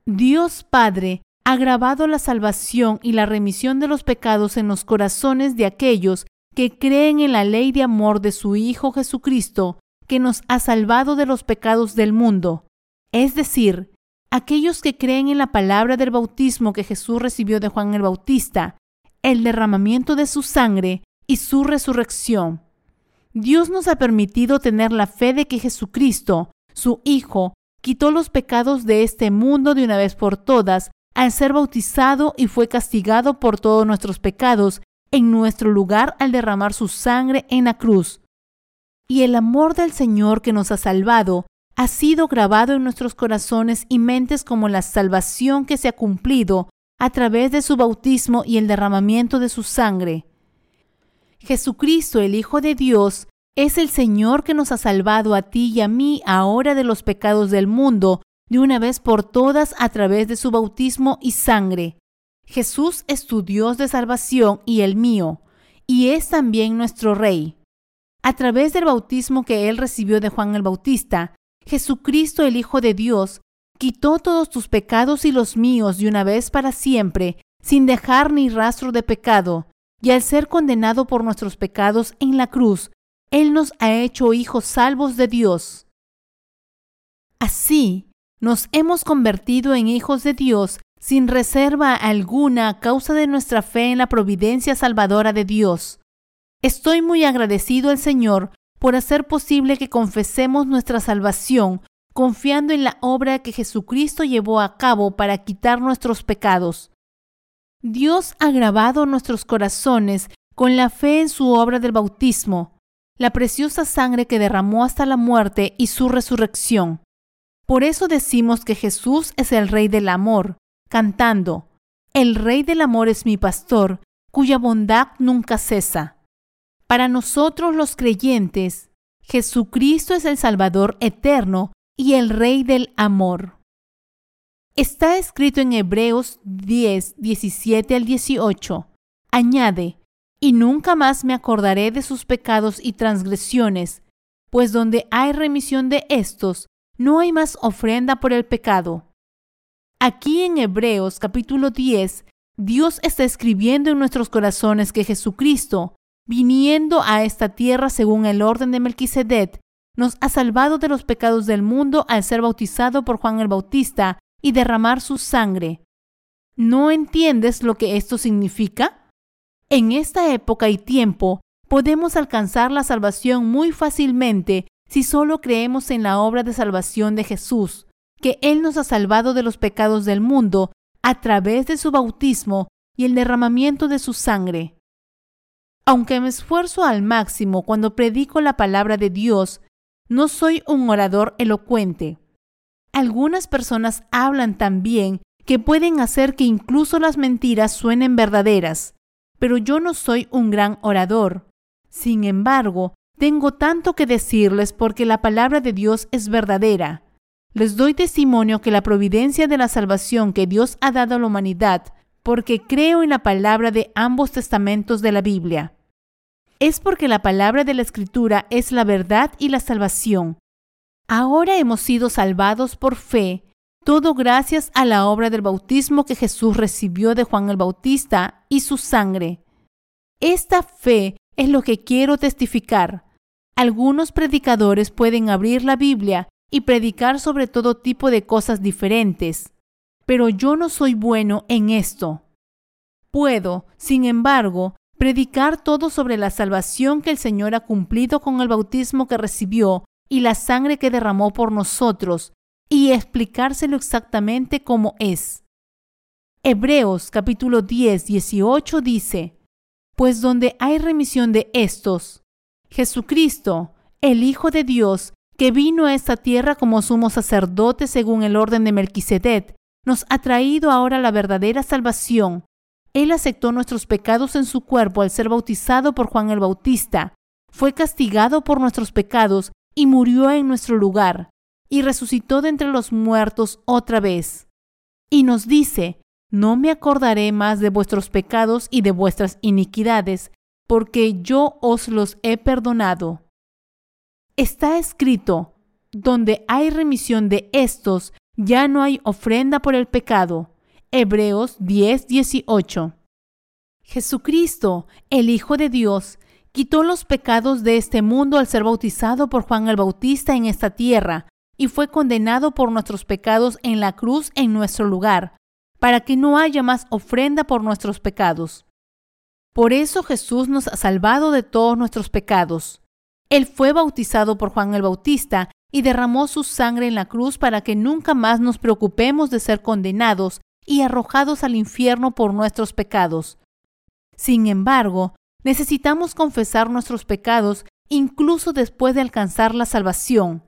Dios Padre ha grabado la salvación y la remisión de los pecados en los corazones de aquellos que creen en la ley de amor de su Hijo Jesucristo, que nos ha salvado de los pecados del mundo. Es decir, aquellos que creen en la palabra del bautismo que Jesús recibió de Juan el Bautista, el derramamiento de su sangre y su resurrección. Dios nos ha permitido tener la fe de que Jesucristo, su Hijo, quitó los pecados de este mundo de una vez por todas al ser bautizado y fue castigado por todos nuestros pecados en nuestro lugar al derramar su sangre en la cruz. Y el amor del Señor que nos ha salvado ha sido grabado en nuestros corazones y mentes como la salvación que se ha cumplido a través de su bautismo y el derramamiento de su sangre. Jesucristo, el Hijo de Dios, es el Señor que nos ha salvado a ti y a mí ahora de los pecados del mundo, de una vez por todas a través de su bautismo y sangre. Jesús es tu Dios de salvación y el mío, y es también nuestro Rey. A través del bautismo que él recibió de Juan el Bautista, Jesucristo el Hijo de Dios quitó todos tus pecados y los míos de una vez para siempre, sin dejar ni rastro de pecado, y al ser condenado por nuestros pecados en la cruz, Él nos ha hecho hijos salvos de Dios. Así, nos hemos convertido en hijos de Dios sin reserva alguna a causa de nuestra fe en la providencia salvadora de Dios. Estoy muy agradecido al Señor por hacer posible que confesemos nuestra salvación, confiando en la obra que Jesucristo llevó a cabo para quitar nuestros pecados. Dios ha grabado nuestros corazones con la fe en su obra del bautismo, la preciosa sangre que derramó hasta la muerte y su resurrección. Por eso decimos que Jesús es el Rey del Amor, cantando, El Rey del Amor es mi pastor, cuya bondad nunca cesa. Para nosotros los creyentes, Jesucristo es el Salvador eterno y el Rey del amor. Está escrito en Hebreos 10, 17 al 18. Añade, y nunca más me acordaré de sus pecados y transgresiones, pues donde hay remisión de estos, no hay más ofrenda por el pecado. Aquí en Hebreos capítulo 10, Dios está escribiendo en nuestros corazones que Jesucristo, viniendo a esta tierra según el orden de Melquisedec, nos ha salvado de los pecados del mundo al ser bautizado por Juan el Bautista y derramar su sangre. ¿No entiendes lo que esto significa? En esta época y tiempo podemos alcanzar la salvación muy fácilmente si solo creemos en la obra de salvación de Jesús, que Él nos ha salvado de los pecados del mundo a través de su bautismo y el derramamiento de su sangre. Aunque me esfuerzo al máximo cuando predico la palabra de Dios, no soy un orador elocuente. Algunas personas hablan tan bien que pueden hacer que incluso las mentiras suenen verdaderas, pero yo no soy un gran orador. Sin embargo, tengo tanto que decirles porque la palabra de Dios es verdadera. Les doy testimonio que la providencia de la salvación que Dios ha dado a la humanidad porque creo en la palabra de ambos testamentos de la Biblia. Es porque la palabra de la Escritura es la verdad y la salvación. Ahora hemos sido salvados por fe, todo gracias a la obra del bautismo que Jesús recibió de Juan el Bautista y su sangre. Esta fe es lo que quiero testificar. Algunos predicadores pueden abrir la Biblia y predicar sobre todo tipo de cosas diferentes pero yo no soy bueno en esto. Puedo, sin embargo, predicar todo sobre la salvación que el Señor ha cumplido con el bautismo que recibió y la sangre que derramó por nosotros, y explicárselo exactamente como es. Hebreos capítulo 10, 18 dice, Pues donde hay remisión de estos, Jesucristo, el Hijo de Dios, que vino a esta tierra como sumo sacerdote según el orden de Melquisedec, nos ha traído ahora la verdadera salvación. Él aceptó nuestros pecados en su cuerpo al ser bautizado por Juan el Bautista, fue castigado por nuestros pecados y murió en nuestro lugar, y resucitó de entre los muertos otra vez. Y nos dice, no me acordaré más de vuestros pecados y de vuestras iniquidades, porque yo os los he perdonado. Está escrito, donde hay remisión de estos, ya no hay ofrenda por el pecado. Hebreos 10, 18. Jesucristo, el Hijo de Dios, quitó los pecados de este mundo al ser bautizado por Juan el Bautista en esta tierra, y fue condenado por nuestros pecados en la cruz en nuestro lugar, para que no haya más ofrenda por nuestros pecados. Por eso Jesús nos ha salvado de todos nuestros pecados. Él fue bautizado por Juan el Bautista y derramó su sangre en la cruz para que nunca más nos preocupemos de ser condenados y arrojados al infierno por nuestros pecados. Sin embargo, necesitamos confesar nuestros pecados incluso después de alcanzar la salvación,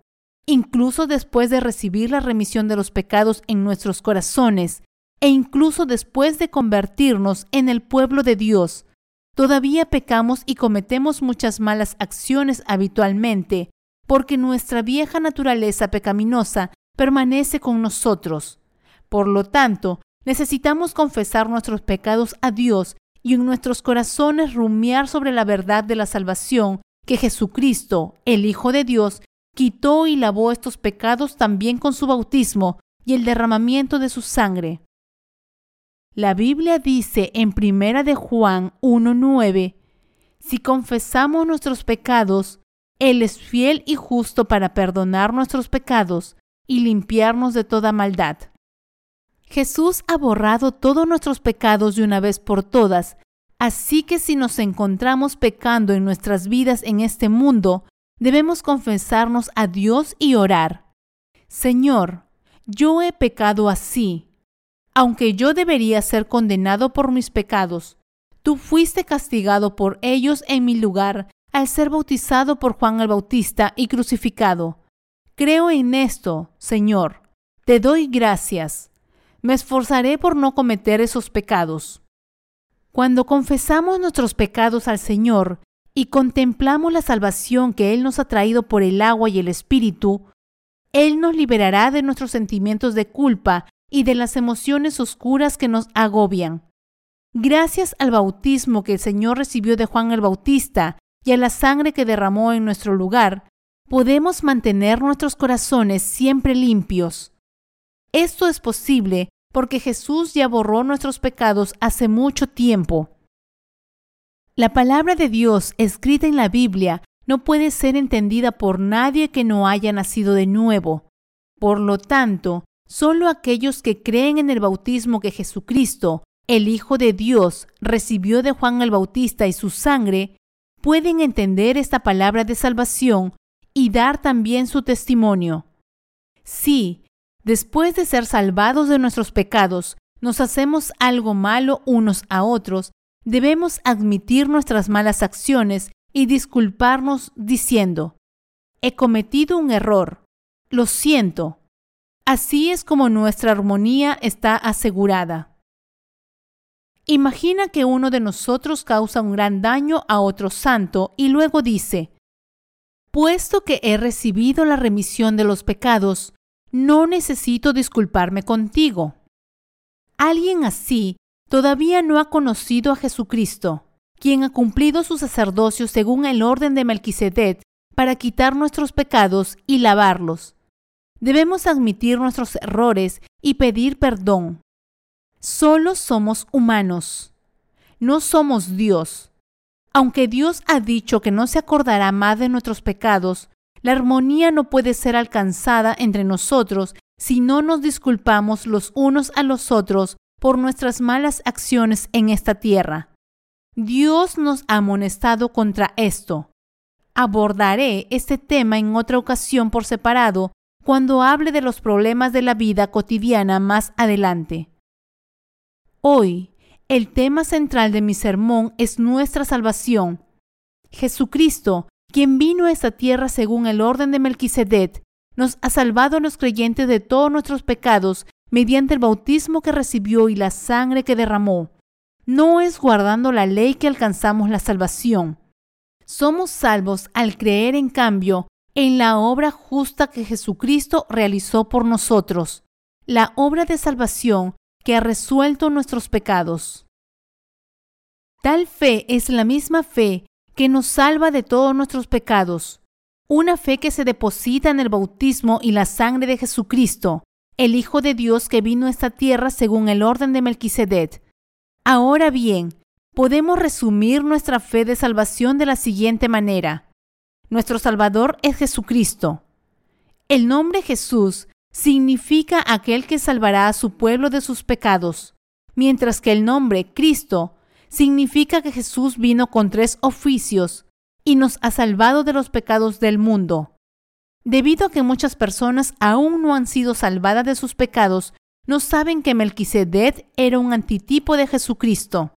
incluso después de recibir la remisión de los pecados en nuestros corazones, e incluso después de convertirnos en el pueblo de Dios. Todavía pecamos y cometemos muchas malas acciones habitualmente, porque nuestra vieja naturaleza pecaminosa permanece con nosotros. Por lo tanto, necesitamos confesar nuestros pecados a Dios y en nuestros corazones rumiar sobre la verdad de la salvación que Jesucristo, el Hijo de Dios, quitó y lavó estos pecados también con su bautismo y el derramamiento de su sangre. La Biblia dice en Primera de Juan 1:9, si confesamos nuestros pecados, él es fiel y justo para perdonar nuestros pecados y limpiarnos de toda maldad. Jesús ha borrado todos nuestros pecados de una vez por todas, así que si nos encontramos pecando en nuestras vidas en este mundo, debemos confesarnos a Dios y orar. Señor, yo he pecado así. Aunque yo debería ser condenado por mis pecados, tú fuiste castigado por ellos en mi lugar al ser bautizado por Juan el Bautista y crucificado. Creo en esto, Señor. Te doy gracias. Me esforzaré por no cometer esos pecados. Cuando confesamos nuestros pecados al Señor y contemplamos la salvación que Él nos ha traído por el agua y el Espíritu, Él nos liberará de nuestros sentimientos de culpa y de las emociones oscuras que nos agobian. Gracias al bautismo que el Señor recibió de Juan el Bautista y a la sangre que derramó en nuestro lugar, podemos mantener nuestros corazones siempre limpios. Esto es posible porque Jesús ya borró nuestros pecados hace mucho tiempo. La palabra de Dios escrita en la Biblia no puede ser entendida por nadie que no haya nacido de nuevo. Por lo tanto, solo aquellos que creen en el bautismo que Jesucristo, el Hijo de Dios, recibió de Juan el Bautista y su sangre, pueden entender esta palabra de salvación y dar también su testimonio. Sí, Después de ser salvados de nuestros pecados, nos hacemos algo malo unos a otros, debemos admitir nuestras malas acciones y disculparnos diciendo, he cometido un error, lo siento. Así es como nuestra armonía está asegurada. Imagina que uno de nosotros causa un gran daño a otro santo y luego dice, puesto que he recibido la remisión de los pecados, no necesito disculparme contigo. Alguien así todavía no ha conocido a Jesucristo, quien ha cumplido su sacerdocio según el orden de Melquisedec para quitar nuestros pecados y lavarlos. Debemos admitir nuestros errores y pedir perdón. Solo somos humanos. No somos Dios. Aunque Dios ha dicho que no se acordará más de nuestros pecados, la armonía no puede ser alcanzada entre nosotros si no nos disculpamos los unos a los otros por nuestras malas acciones en esta tierra. Dios nos ha amonestado contra esto. Abordaré este tema en otra ocasión por separado cuando hable de los problemas de la vida cotidiana más adelante. Hoy, el tema central de mi sermón es nuestra salvación. Jesucristo quien vino a esta tierra según el orden de Melquisedec, nos ha salvado a los creyentes de todos nuestros pecados mediante el bautismo que recibió y la sangre que derramó. No es guardando la ley que alcanzamos la salvación. Somos salvos al creer, en cambio, en la obra justa que Jesucristo realizó por nosotros, la obra de salvación que ha resuelto nuestros pecados. Tal fe es la misma fe que nos salva de todos nuestros pecados. Una fe que se deposita en el bautismo y la sangre de Jesucristo, el Hijo de Dios que vino a esta tierra según el orden de Melquisedec. Ahora bien, podemos resumir nuestra fe de salvación de la siguiente manera. Nuestro Salvador es Jesucristo. El nombre Jesús significa aquel que salvará a su pueblo de sus pecados, mientras que el nombre Cristo significa que Jesús vino con tres oficios y nos ha salvado de los pecados del mundo. Debido a que muchas personas aún no han sido salvadas de sus pecados, no saben que Melquisedec era un antitipo de Jesucristo.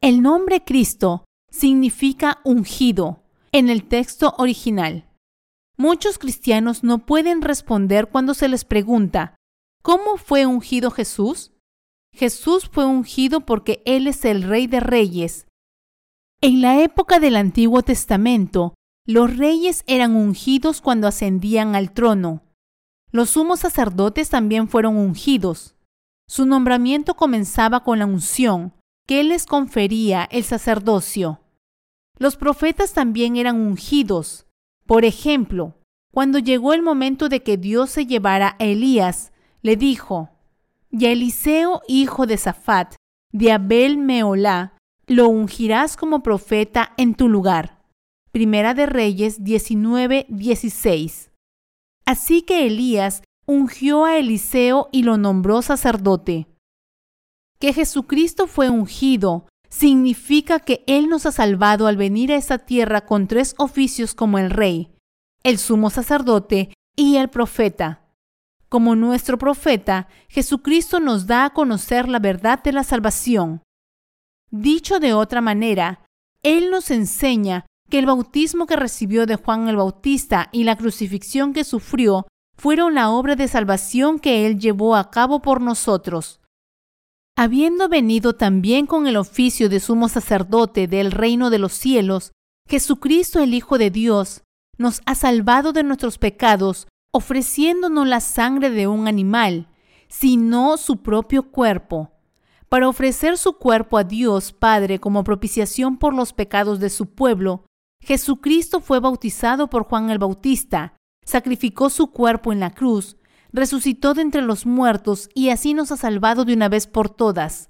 El nombre Cristo significa ungido en el texto original. Muchos cristianos no pueden responder cuando se les pregunta, ¿cómo fue ungido Jesús? Jesús fue ungido porque Él es el Rey de Reyes. En la época del Antiguo Testamento, los reyes eran ungidos cuando ascendían al trono. Los sumos sacerdotes también fueron ungidos. Su nombramiento comenzaba con la unción, que les confería el sacerdocio. Los profetas también eran ungidos. Por ejemplo, cuando llegó el momento de que Dios se llevara a Elías, le dijo, y a Eliseo, hijo de Safat, de Abel Meolá, lo ungirás como profeta en tu lugar. Primera de Reyes 19, 16. Así que Elías ungió a Eliseo y lo nombró sacerdote que Jesucristo fue ungido significa que Él nos ha salvado al venir a esa tierra con tres oficios como el rey, el sumo sacerdote y el profeta. Como nuestro profeta, Jesucristo nos da a conocer la verdad de la salvación. Dicho de otra manera, Él nos enseña que el bautismo que recibió de Juan el Bautista y la crucifixión que sufrió fueron la obra de salvación que Él llevó a cabo por nosotros. Habiendo venido también con el oficio de sumo sacerdote del reino de los cielos, Jesucristo el Hijo de Dios nos ha salvado de nuestros pecados, ofreciéndonos la sangre de un animal, sino su propio cuerpo, para ofrecer su cuerpo a Dios Padre como propiciación por los pecados de su pueblo. Jesucristo fue bautizado por Juan el Bautista, sacrificó su cuerpo en la cruz, resucitó de entre los muertos y así nos ha salvado de una vez por todas.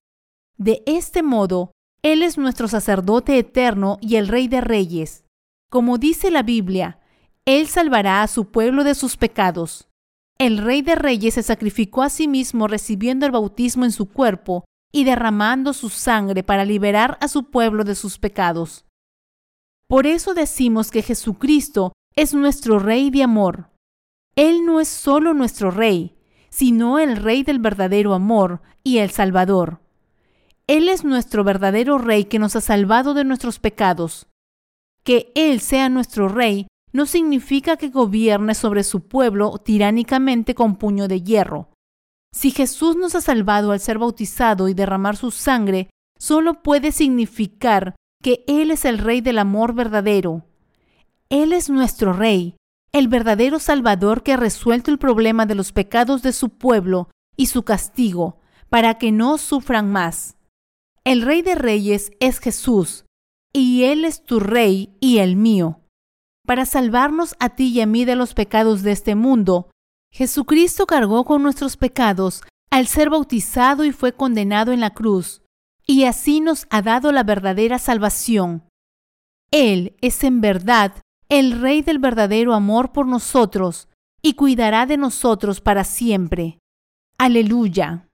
De este modo, Él es nuestro sacerdote eterno y el Rey de Reyes. Como dice la Biblia, Él salvará a su pueblo de sus pecados. El Rey de Reyes se sacrificó a sí mismo recibiendo el bautismo en su cuerpo y derramando su sangre para liberar a su pueblo de sus pecados. Por eso decimos que Jesucristo es nuestro Rey de amor. Él no es solo nuestro Rey, sino el Rey del verdadero amor y el Salvador. Él es nuestro verdadero Rey que nos ha salvado de nuestros pecados. Que Él sea nuestro Rey no significa que gobierne sobre su pueblo tiránicamente con puño de hierro. Si Jesús nos ha salvado al ser bautizado y derramar su sangre, solo puede significar que Él es el Rey del amor verdadero. Él es nuestro Rey, el verdadero Salvador que ha resuelto el problema de los pecados de su pueblo y su castigo, para que no sufran más. El Rey de Reyes es Jesús, y Él es tu Rey y el mío. Para salvarnos a ti y a mí de los pecados de este mundo, Jesucristo cargó con nuestros pecados al ser bautizado y fue condenado en la cruz, y así nos ha dado la verdadera salvación. Él es en verdad el Rey del verdadero amor por nosotros, y cuidará de nosotros para siempre. Aleluya.